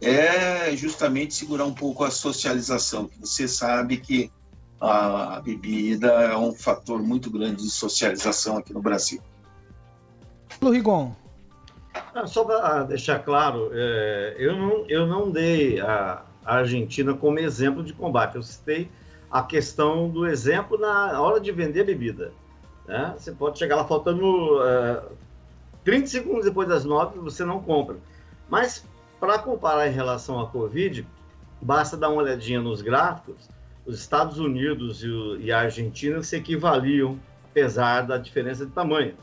é justamente segurar um pouco a socialização, que você sabe que a bebida é um fator muito grande de socialização aqui no Brasil. Rigon. Ah, só para deixar claro, é, eu, não, eu não dei a Argentina como exemplo de combate, eu citei a questão do exemplo na hora de vender bebida. Né? Você pode chegar lá faltando é, 30 segundos depois das 9, você não compra. Mas, para comparar em relação à Covid, basta dar uma olhadinha nos gráficos. Os Estados Unidos e, o, e a Argentina se equivaliam, apesar da diferença de tamanho.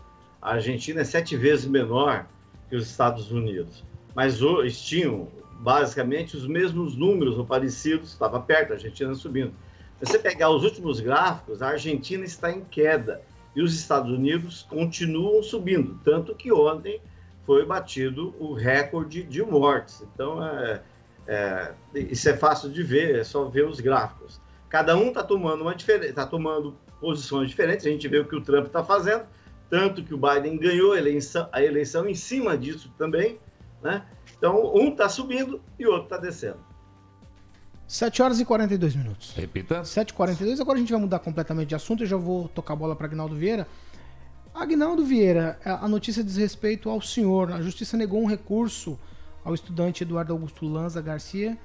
A Argentina é sete vezes menor que os Estados Unidos, mas eles tinham basicamente os mesmos números ou parecidos, estava perto, a Argentina subindo. Se você pegar os últimos gráficos, a Argentina está em queda e os Estados Unidos continuam subindo, tanto que ontem foi batido o recorde de mortes. Então, é, é, isso é fácil de ver, é só ver os gráficos. Cada um está tomando uma está tomando posições diferentes. A gente vê o que o Trump está fazendo, tanto que o Biden ganhou a eleição, a eleição em cima disso também, né? Então, um está subindo e o outro está descendo. 7 horas e 42 minutos. Repita. 7h42. Agora a gente vai mudar completamente de assunto. Eu já vou tocar a bola para Agnaldo Vieira. Agnaldo Vieira, a notícia diz respeito ao senhor. A justiça negou um recurso ao estudante Eduardo Augusto Lanza Garcia,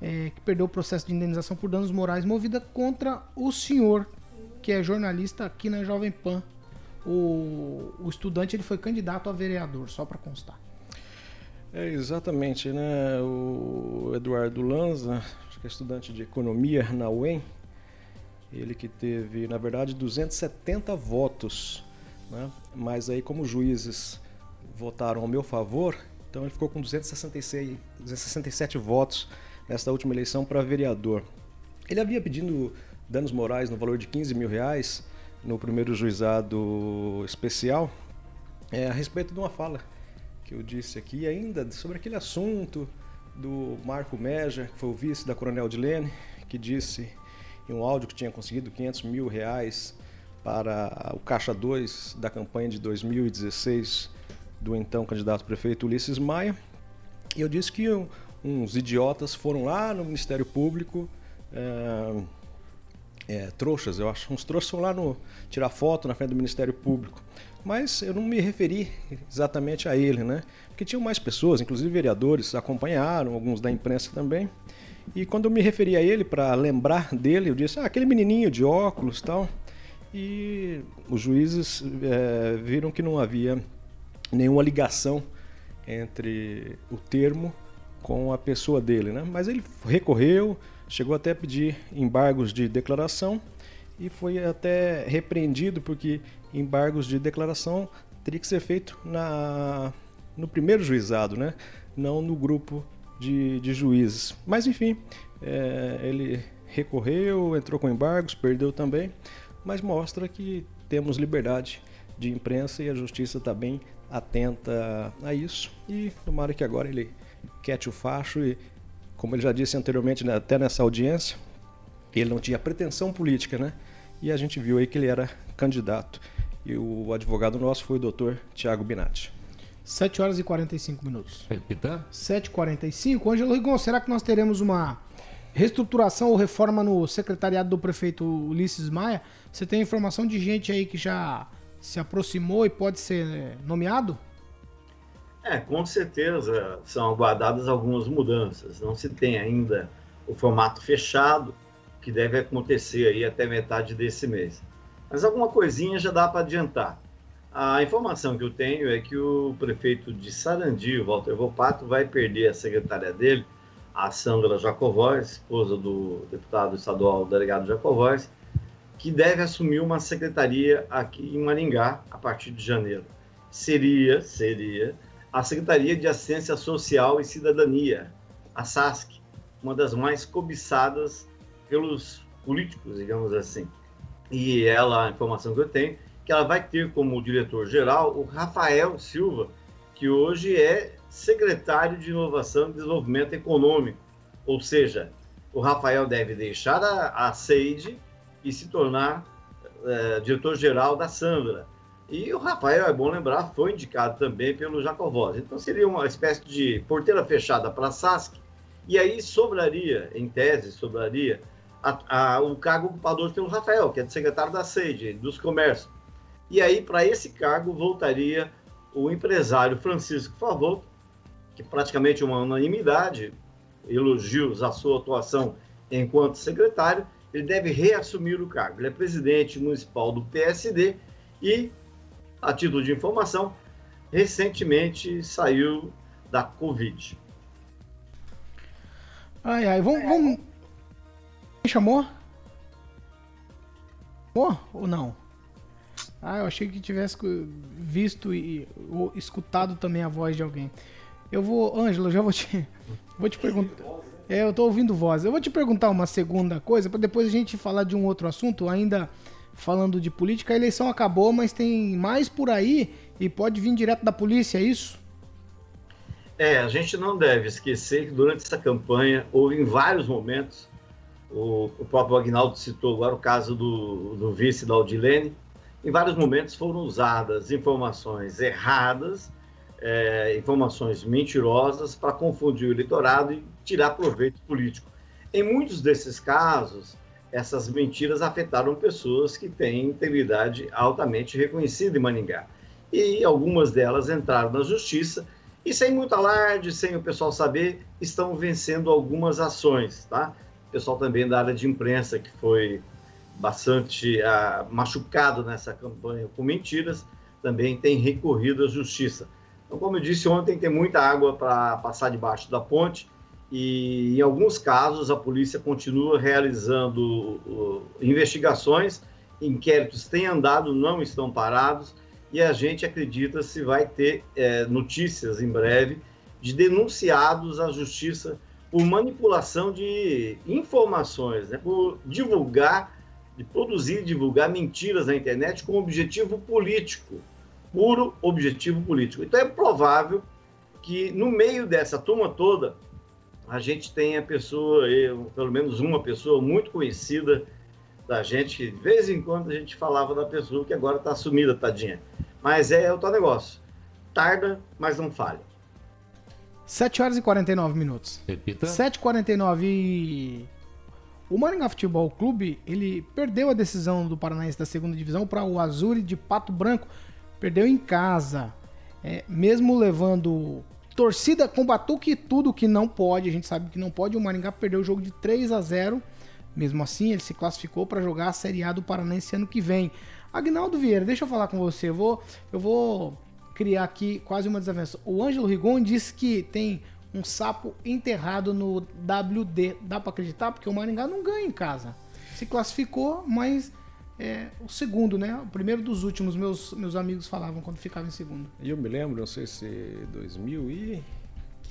é, que perdeu o processo de indenização por danos morais movida contra o senhor, que é jornalista aqui na Jovem Pan. O, o estudante ele foi candidato a vereador, só para constar. É exatamente, né? O Eduardo Lanza, que é estudante de economia na UEM, ele que teve, na verdade, 270 votos, né? mas aí como juízes votaram ao meu favor, então ele ficou com 266, 267 votos nesta última eleição para vereador. Ele havia pedido danos morais no valor de 15 mil reais no primeiro juizado especial é, a respeito de uma fala que eu disse aqui ainda sobre aquele assunto do Marco Meja, que foi o vice da Coronel Dilene, que disse em um áudio que tinha conseguido 500 mil reais para o Caixa 2 da campanha de 2016 do então candidato prefeito Ulisses Maia. E eu disse que uns idiotas foram lá no Ministério Público, é, é, trouxas, eu acho, uns trouxas foram lá no, tirar foto na frente do Ministério Público. Mas eu não me referi exatamente a ele, né? Porque tinham mais pessoas, inclusive vereadores, acompanharam, alguns da imprensa também. E quando eu me referi a ele para lembrar dele, eu disse, ah, aquele menininho de óculos tal. E os juízes é, viram que não havia nenhuma ligação entre o termo com a pessoa dele, né? Mas ele recorreu, chegou até a pedir embargos de declaração e foi até repreendido porque embargos de declaração teria que ser feito na, no primeiro juizado, né? não no grupo de, de juízes. Mas enfim, é, ele recorreu, entrou com embargos, perdeu também, mas mostra que temos liberdade de imprensa e a justiça está bem atenta a isso. E tomara que agora ele quete o facho e, como ele já disse anteriormente, né, até nessa audiência, ele não tinha pretensão política, né? E a gente viu aí que ele era candidato. E o advogado nosso foi o doutor Tiago Binatti. 7 horas e 45 minutos. Repita. 7h45. Ângelo Rigon, será que nós teremos uma reestruturação ou reforma no secretariado do prefeito Ulisses Maia? Você tem informação de gente aí que já se aproximou e pode ser é, nomeado? É, com certeza são aguardadas algumas mudanças. Não se tem ainda o formato fechado, que deve acontecer aí até metade desse mês. Mas alguma coisinha já dá para adiantar. A informação que eu tenho é que o prefeito de Sarandi, Walter Volpato, vai perder a secretária dele, a Sandra Jacovóis, esposa do deputado estadual delegado Jacovóis, que deve assumir uma secretaria aqui em Maringá a partir de janeiro. Seria, seria a Secretaria de Assistência Social e Cidadania, a SASC, uma das mais cobiçadas pelos políticos, digamos assim e ela, a informação que eu tenho, que ela vai ter como diretor-geral o Rafael Silva, que hoje é secretário de Inovação e Desenvolvimento Econômico. Ou seja, o Rafael deve deixar a, a SEID e se tornar é, diretor-geral da Sandra. E o Rafael, é bom lembrar, foi indicado também pelo Jacovós. Então seria uma espécie de porteira fechada para a SASC, e aí sobraria, em tese, sobraria a, a, o cargo ocupado pelo Rafael, que é de secretário da SEIDE, dos comércios. E aí, para esse cargo, voltaria o empresário Francisco Favot, que praticamente uma unanimidade, elogios à sua atuação enquanto secretário, ele deve reassumir o cargo. Ele é presidente municipal do PSD e, a título de informação, recentemente saiu da Covid. Ai, ai, vamos. vamos... Chamou? Chamou ou não? Ah, eu achei que tivesse visto e ou escutado também a voz de alguém. Eu vou, Ângelo, já vou te, (laughs) vou te perguntar. É, eu tô ouvindo voz. Eu vou te perguntar uma segunda coisa para depois a gente falar de um outro assunto, ainda falando de política. A eleição acabou, mas tem mais por aí e pode vir direto da polícia, é isso? É, a gente não deve esquecer que durante essa campanha houve em vários momentos, o, o próprio Agnaldo citou agora o caso do, do vice da Aldilene, em vários momentos foram usadas informações erradas, é, informações mentirosas para confundir o eleitorado e tirar proveito político. Em muitos desses casos, essas mentiras afetaram pessoas que têm integridade altamente reconhecida em Maningá. E algumas delas entraram na justiça e, sem muito alarde, sem o pessoal saber, estão vencendo algumas ações. Tá? Pessoal também da área de imprensa, que foi bastante ah, machucado nessa campanha com mentiras, também tem recorrido à justiça. Então, como eu disse ontem, tem muita água para passar debaixo da ponte e, em alguns casos, a polícia continua realizando uh, investigações, inquéritos têm andado, não estão parados, e a gente acredita se vai ter é, notícias em breve de denunciados à justiça por manipulação de informações, né, por divulgar de produzir e divulgar mentiras na internet com objetivo político, puro objetivo político. Então é provável que no meio dessa turma toda a gente tenha pessoa, pelo menos uma pessoa muito conhecida da gente, que de vez em quando a gente falava da pessoa que agora está sumida, tadinha. Mas é o tal negócio. Tarda, mas não falha. 7 horas e 49 minutos. Repita. 7h49 e o Maringá Futebol Clube, ele perdeu a decisão do Paranaense da segunda divisão para o Azuri de Pato Branco. Perdeu em casa. É, mesmo levando torcida com batuque e tudo que não pode, a gente sabe que não pode, o Maringá perdeu o jogo de 3 a 0 Mesmo assim, ele se classificou para jogar a Série A do Paranaense ano que vem. Agnaldo Vieira, deixa eu falar com você. Eu vou, eu vou criar aqui quase uma desavença. O Ângelo Rigon disse que tem um sapo enterrado no WD. Dá para acreditar? Porque o Maringá não ganha em casa. Se classificou, mas é o segundo, né? O primeiro dos últimos, meus, meus amigos falavam quando ficava em segundo. E eu me lembro, não sei se 2000 e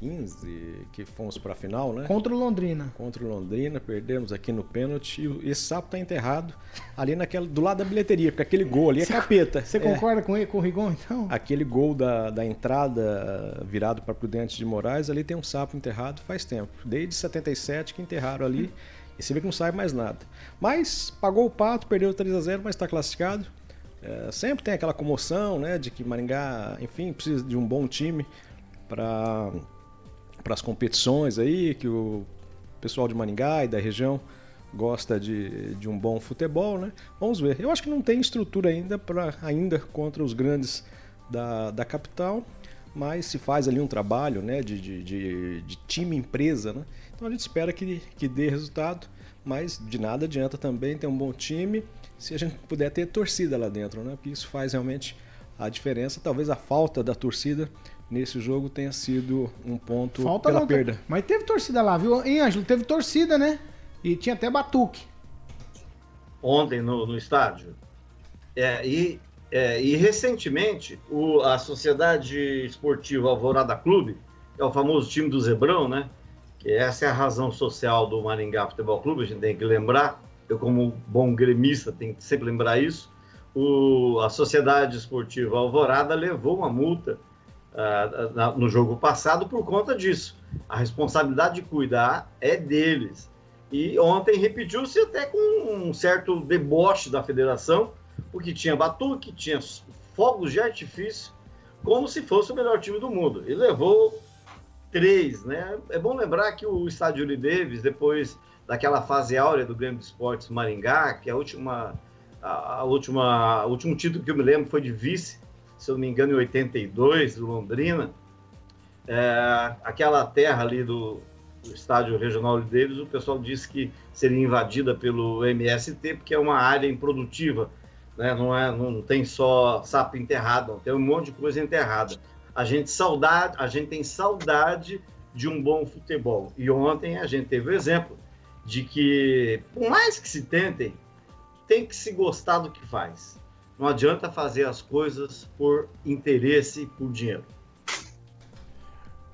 15 que fomos para a final, né? Contra o Londrina. Contra o Londrina, perdemos aqui no pênalti. E esse sapo tá enterrado ali naquela, do lado da bilheteria, porque aquele gol ali é capeta. Você é. concorda com ele, com o Rigon, então? Aquele gol da, da entrada virado para Prudente de Moraes, ali tem um sapo enterrado faz tempo. Desde 77 que enterraram ali. E você vê que não sai mais nada. Mas pagou o pato, perdeu 3 a 0 mas está classificado. É, sempre tem aquela comoção, né, de que Maringá, enfim, precisa de um bom time para para as competições aí, que o pessoal de Maringá e da região gosta de, de um bom futebol, né? Vamos ver. Eu acho que não tem estrutura ainda para ainda contra os grandes da, da capital, mas se faz ali um trabalho, né, de, de, de, de time empresa, né? Então a gente espera que, que dê resultado, mas de nada adianta também ter um bom time se a gente puder ter torcida lá dentro, né? Porque isso faz realmente a diferença. Talvez a falta da torcida nesse jogo tenha sido um ponto Falta pela não, perda. Mas teve torcida lá, viu? Hein, Ângelo? Teve torcida, né? E tinha até batuque. Ontem no, no estádio. É, e, é, e recentemente, o, a Sociedade Esportiva Alvorada Clube, que é o famoso time do Zebrão, né? Que essa é a razão social do Maringá Futebol Clube, a gente tem que lembrar. Eu, como bom gremista, tenho que sempre lembrar isso. O, a Sociedade Esportiva Alvorada levou uma multa uh, no jogo passado por conta disso. A responsabilidade de cuidar é deles. E ontem repetiu-se até com um certo deboche da federação, porque tinha batuque, tinha fogos de artifício como se fosse o melhor time do mundo. E levou três, né? É bom lembrar que o estádio Uli Davis, depois daquela fase áurea do Grêmio Esportes Maringá, que é a última, a última, o último título que eu me lembro foi de vice, se eu não me engano, em 82, do Londrina. É, aquela terra ali do, do estádio regional Uli Davis, o pessoal disse que seria invadida pelo MST, porque é uma área improdutiva, né? não, é, não tem só sapo enterrado, não, tem um monte de coisa enterrada. A gente, saudade, a gente tem saudade de um bom futebol. E ontem a gente teve o exemplo de que, por mais que se tentem, tem que se gostar do que faz. Não adianta fazer as coisas por interesse por dinheiro.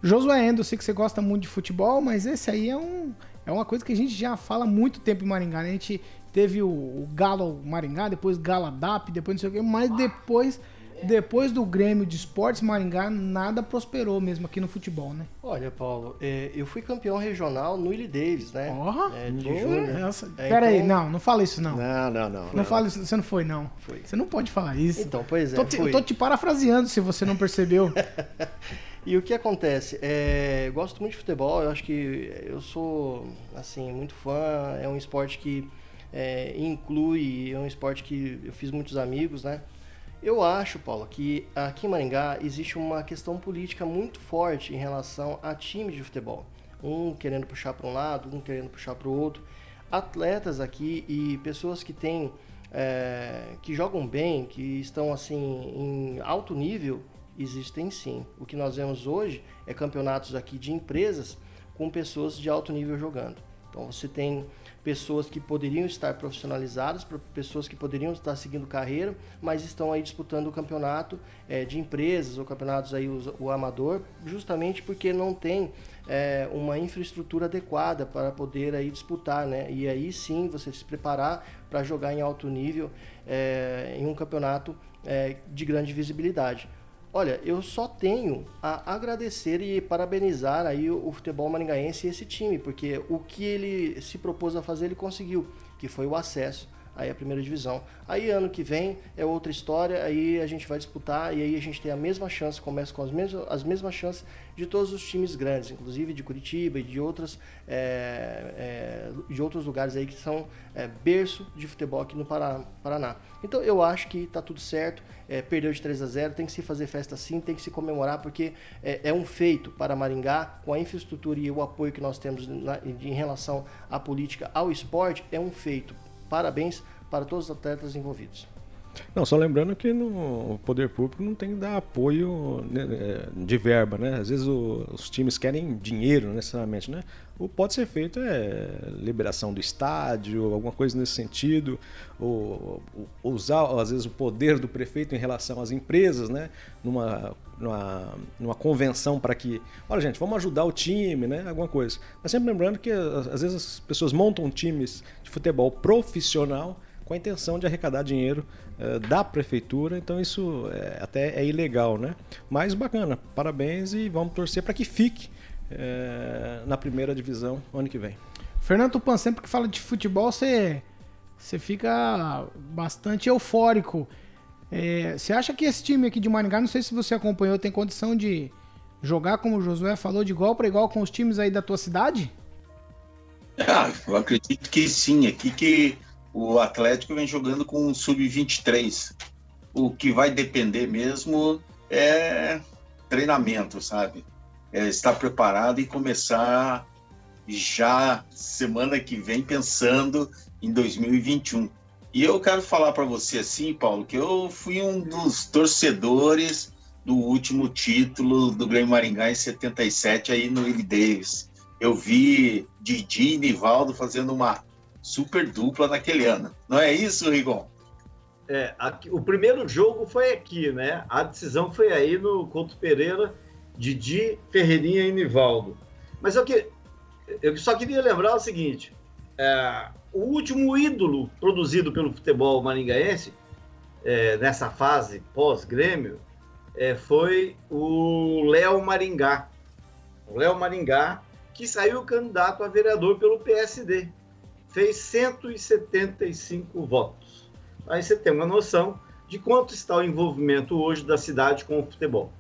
Josué Endo, eu sei que você gosta muito de futebol, mas esse aí é, um, é uma coisa que a gente já fala há muito tempo em Maringá. Né? A gente teve o, o Galo Maringá, depois Gala DAP, depois não sei o quê, mas depois depois do Grêmio de Esportes Maringá, nada prosperou mesmo aqui no futebol, né? Olha, Paulo, é, eu fui campeão regional no Willie Davis, né? Porra! É, de É, Pera então... aí, não, não fala isso não. Não, não, não. Não, não. fala isso, você não foi não. Foi. Você não pode falar isso. Então, pois é. Tô te, eu tô te parafraseando se você não percebeu. (laughs) e o que acontece? É, eu gosto muito de futebol, eu acho que eu sou, assim, muito fã, é um esporte que é, inclui, é um esporte que eu fiz muitos amigos, né? Eu acho, Paulo, que aqui em Maringá existe uma questão política muito forte em relação a times de futebol. Um querendo puxar para um lado, um querendo puxar para o outro. Atletas aqui e pessoas que têm, é, que jogam bem, que estão assim em alto nível, existem sim. O que nós vemos hoje é campeonatos aqui de empresas com pessoas de alto nível jogando. Então você tem pessoas que poderiam estar profissionalizadas, pessoas que poderiam estar seguindo carreira, mas estão aí disputando o campeonato é, de empresas ou campeonatos aí o, o amador, justamente porque não tem é, uma infraestrutura adequada para poder aí disputar, né? E aí sim você se preparar para jogar em alto nível é, em um campeonato de grande visibilidade. Olha, eu só tenho a agradecer e parabenizar aí o, futebol maringaense e esse time, porque o que ele se propôs a fazer, ele conseguiu, que foi o acesso aí a primeira divisão. Aí ano que vem é outra história, aí a gente vai disputar e aí a gente tem a mesma chance, começa com as mesmas, as mesmas chances de todos os times grandes, inclusive de Curitiba e de outras é, é, de outros lugares aí que são é, berço de futebol aqui no Paraná. Então eu acho que está tudo certo, perdeu de 3 a 0, tem que se fazer festa sim, tem que se comemorar porque é, é um feito para Maringá com a infraestrutura e o apoio que nós temos na, em relação à política ao esporte é um feito Parabéns para todos os atletas envolvidos. Não, só lembrando que no, o poder público não tem que dar apoio né, é, de verba, né? Às vezes o, os times querem dinheiro necessariamente, né? O pode ser feito é liberação do estádio, alguma coisa nesse sentido, ou, ou usar às vezes o poder do prefeito em relação às empresas, né? Numa, numa, numa convenção para que, olha gente, vamos ajudar o time, né? Alguma coisa. Mas sempre lembrando que às vezes as pessoas montam times de futebol profissional com a intenção de arrecadar dinheiro uh, da prefeitura, então isso é, até é ilegal, né? Mas bacana, parabéns e vamos torcer para que fique uh, na primeira divisão ano que vem. Fernando Tupan, sempre que fala de futebol, você, você fica bastante eufórico. É, você acha que esse time aqui de Maringá, não sei se você acompanhou, tem condição de jogar, como o Josué falou, de igual para igual com os times aí da tua cidade? Ah, eu acredito que sim. Aqui que o Atlético vem jogando com um sub-23. O que vai depender mesmo é treinamento, sabe? É estar preparado e começar já semana que vem pensando em 2021. E eu quero falar para você assim, Paulo, que eu fui um dos torcedores do último título do Grêmio Maringá em 77 aí no Willie Davis. Eu vi Didi e Nivaldo fazendo uma super dupla naquele ano. Não é isso, Rigon? É, aqui, o primeiro jogo foi aqui, né? A decisão foi aí no Couto Pereira, Didi, Ferreirinha e Nivaldo. Mas eu, que, eu só queria lembrar o seguinte: é, o último ídolo produzido pelo futebol maringaense é, nessa fase pós-grêmio é, foi o Léo Maringá. O Léo Maringá, que saiu candidato a vereador pelo PSD fez 175 votos. Aí você tem uma noção de quanto está o envolvimento hoje da cidade com o futebol.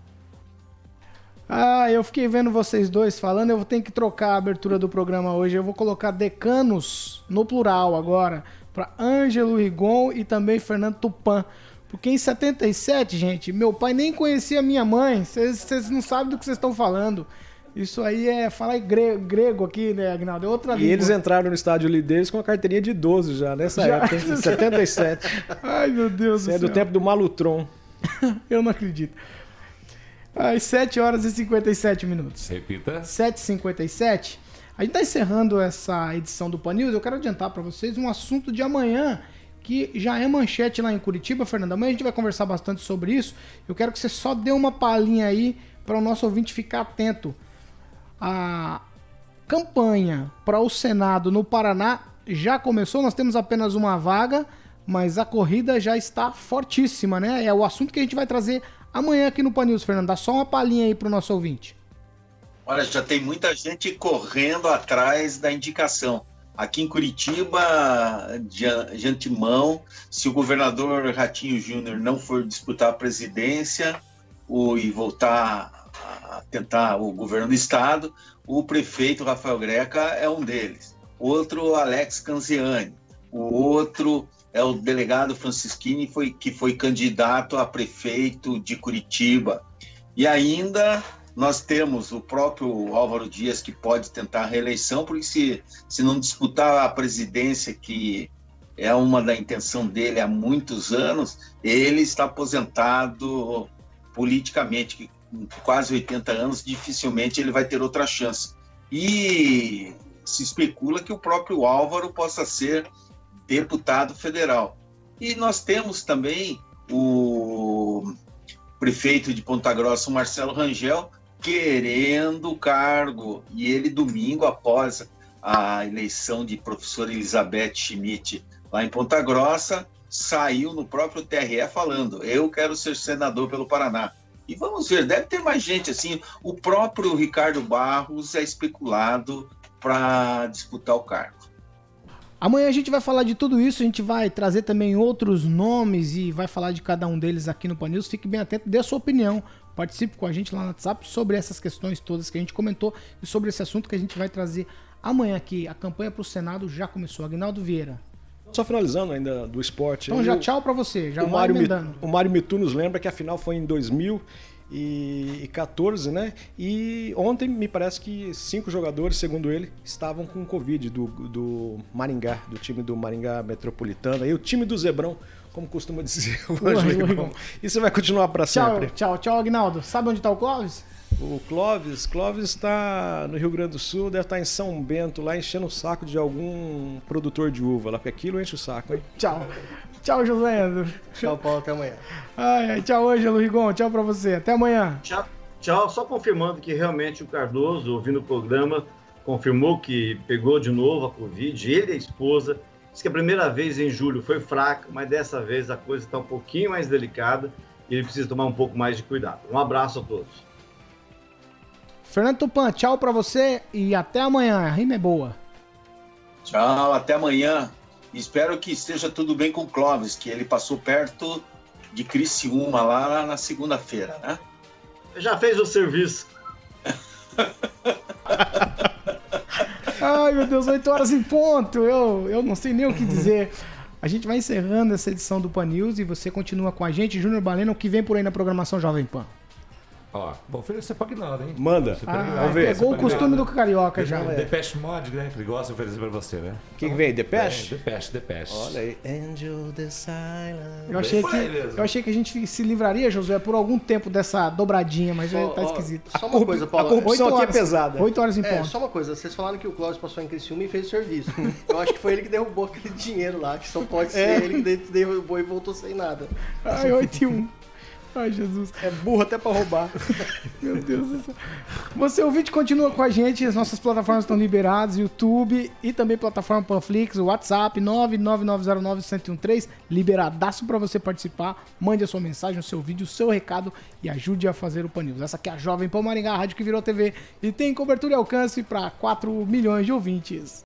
Ah, eu fiquei vendo vocês dois falando, eu vou ter que trocar a abertura do programa hoje. Eu vou colocar decanos no plural agora, para Ângelo Rigon e também Fernando Tupan. Porque em 77, gente, meu pai nem conhecia minha mãe. Vocês não sabem do que vocês estão falando. Isso aí é falar grego, grego aqui, né, Agnaldo? É outra e língua. E eles entraram no estádio Lideiros com a carteirinha de 12 já, nessa já? época, em 77. (laughs) Ai, meu Deus Isso do é céu. do tempo do Malutron. (laughs) Eu não acredito. Às 7 horas e 57 minutos. Repita. 7h57. A gente está encerrando essa edição do Pan News. Eu quero adiantar para vocês um assunto de amanhã que já é manchete lá em Curitiba, Fernando. Amanhã a gente vai conversar bastante sobre isso. Eu quero que você só dê uma palhinha aí para o nosso ouvinte ficar atento. A campanha para o Senado no Paraná já começou. Nós temos apenas uma vaga, mas a corrida já está fortíssima, né? É o assunto que a gente vai trazer amanhã aqui no Pan News, Fernando. Dá só uma palhinha aí para o nosso ouvinte. Olha, já tem muita gente correndo atrás da indicação. Aqui em Curitiba, de, antemão, se o governador Ratinho Júnior não for disputar a presidência ou, e voltar a tentar o governo do estado, o prefeito Rafael Greca é um deles. Outro, Alex Canziani. O outro é o delegado Francisquini, foi, que foi candidato a prefeito de Curitiba. E ainda nós temos o próprio Álvaro Dias, que pode tentar a reeleição, porque se, se não disputar a presidência, que é uma da intenção dele há muitos anos, ele está aposentado politicamente, com quase 80 anos, dificilmente ele vai ter outra chance. E se especula que o próprio Álvaro possa ser deputado federal. E nós temos também o prefeito de Ponta Grossa, Marcelo Rangel, querendo o cargo. E ele, domingo, após a eleição de professora Elizabeth Schmidt lá em Ponta Grossa, saiu no próprio TRE falando: Eu quero ser senador pelo Paraná. E vamos ver, deve ter mais gente assim. O próprio Ricardo Barros é especulado para disputar o cargo. Amanhã a gente vai falar de tudo isso, a gente vai trazer também outros nomes e vai falar de cada um deles aqui no Pan News. Fique bem atento, dê a sua opinião. Participe com a gente lá no WhatsApp sobre essas questões todas que a gente comentou e sobre esse assunto que a gente vai trazer amanhã aqui. A campanha para o Senado já começou. Agnaldo Vieira. Só finalizando ainda do esporte. Então já tchau para você, já o Mário, o Mário Mitu nos lembra que a final foi em 2000 e 14, né? E ontem me parece que cinco jogadores, segundo ele, estavam com Covid do, do Maringá, do time do Maringá Metropolitano. E o time do Zebrão, como costuma dizer (laughs) o Anjo Isso vai continuar para sempre. Tchau, tchau, Agnaldo. Sabe onde está o Clóvis? O Clóvis, Clóvis está no Rio Grande do Sul, deve estar em São Bento, lá enchendo o saco de algum produtor de uva lá, porque aquilo enche o saco, hein? Tchau. Tchau, José. Tchau, Paulo. Até amanhã. Ai, tchau, Ângelo Rigon. Tchau pra você. Até amanhã. Tchau. Tchau. Só confirmando que realmente o Cardoso, ouvindo o programa, confirmou que pegou de novo a Covid. Ele e a esposa. Diz que a primeira vez em julho foi fraca, mas dessa vez a coisa está um pouquinho mais delicada e ele precisa tomar um pouco mais de cuidado. Um abraço a todos. Fernando Tupan, tchau para você e até amanhã. A rima é boa. Tchau, até amanhã. Espero que esteja tudo bem com o Clóvis, que ele passou perto de Criciúma lá na segunda-feira, né? Já fez o serviço. (laughs) Ai, meu Deus, 8 horas em ponto. Eu, eu não sei nem o que dizer. A gente vai encerrando essa edição do Pan News e você continua com a gente, Júnior Balena, o que vem por aí na programação Jovem Pan. Ó, vou oferecer pra Aguinaldo, hein? Manda. Ah, Vamos ver. Pegou o costume do carioca já. É. Depeche Mod, né? Que ele gosta de oferecer pra você, né? O que, que vem? Depeche? É, Depeche, Depeche. Olha aí. Angel the Silent. Eu achei, que, eu achei que a gente se livraria, Josué, por algum tempo dessa dobradinha, mas oh, tá esquisito. Só uma coisa, Paulo. A corrupção aqui é pesada. 8 horas em ponto. É, só uma coisa. Vocês falaram que o Clóvis passou em Criciúma e fez o serviço. (laughs) eu acho que foi ele que derrubou aquele dinheiro lá, que só pode ser é. ele que derrubou e voltou sem nada. (laughs) Ai, 8 e 1. Ai, Jesus. É burro até pra roubar. (laughs) Meu Deus do céu. Você ouvinte continua com a gente, as nossas plataformas estão liberadas, YouTube e também plataforma Panflix, o WhatsApp 999091013, liberadaço para você participar. Mande a sua mensagem, o seu vídeo, o seu recado e ajude a fazer o Pan News. Essa aqui é a Jovem Pan Maringá, a rádio que virou TV e tem cobertura e alcance para 4 milhões de ouvintes.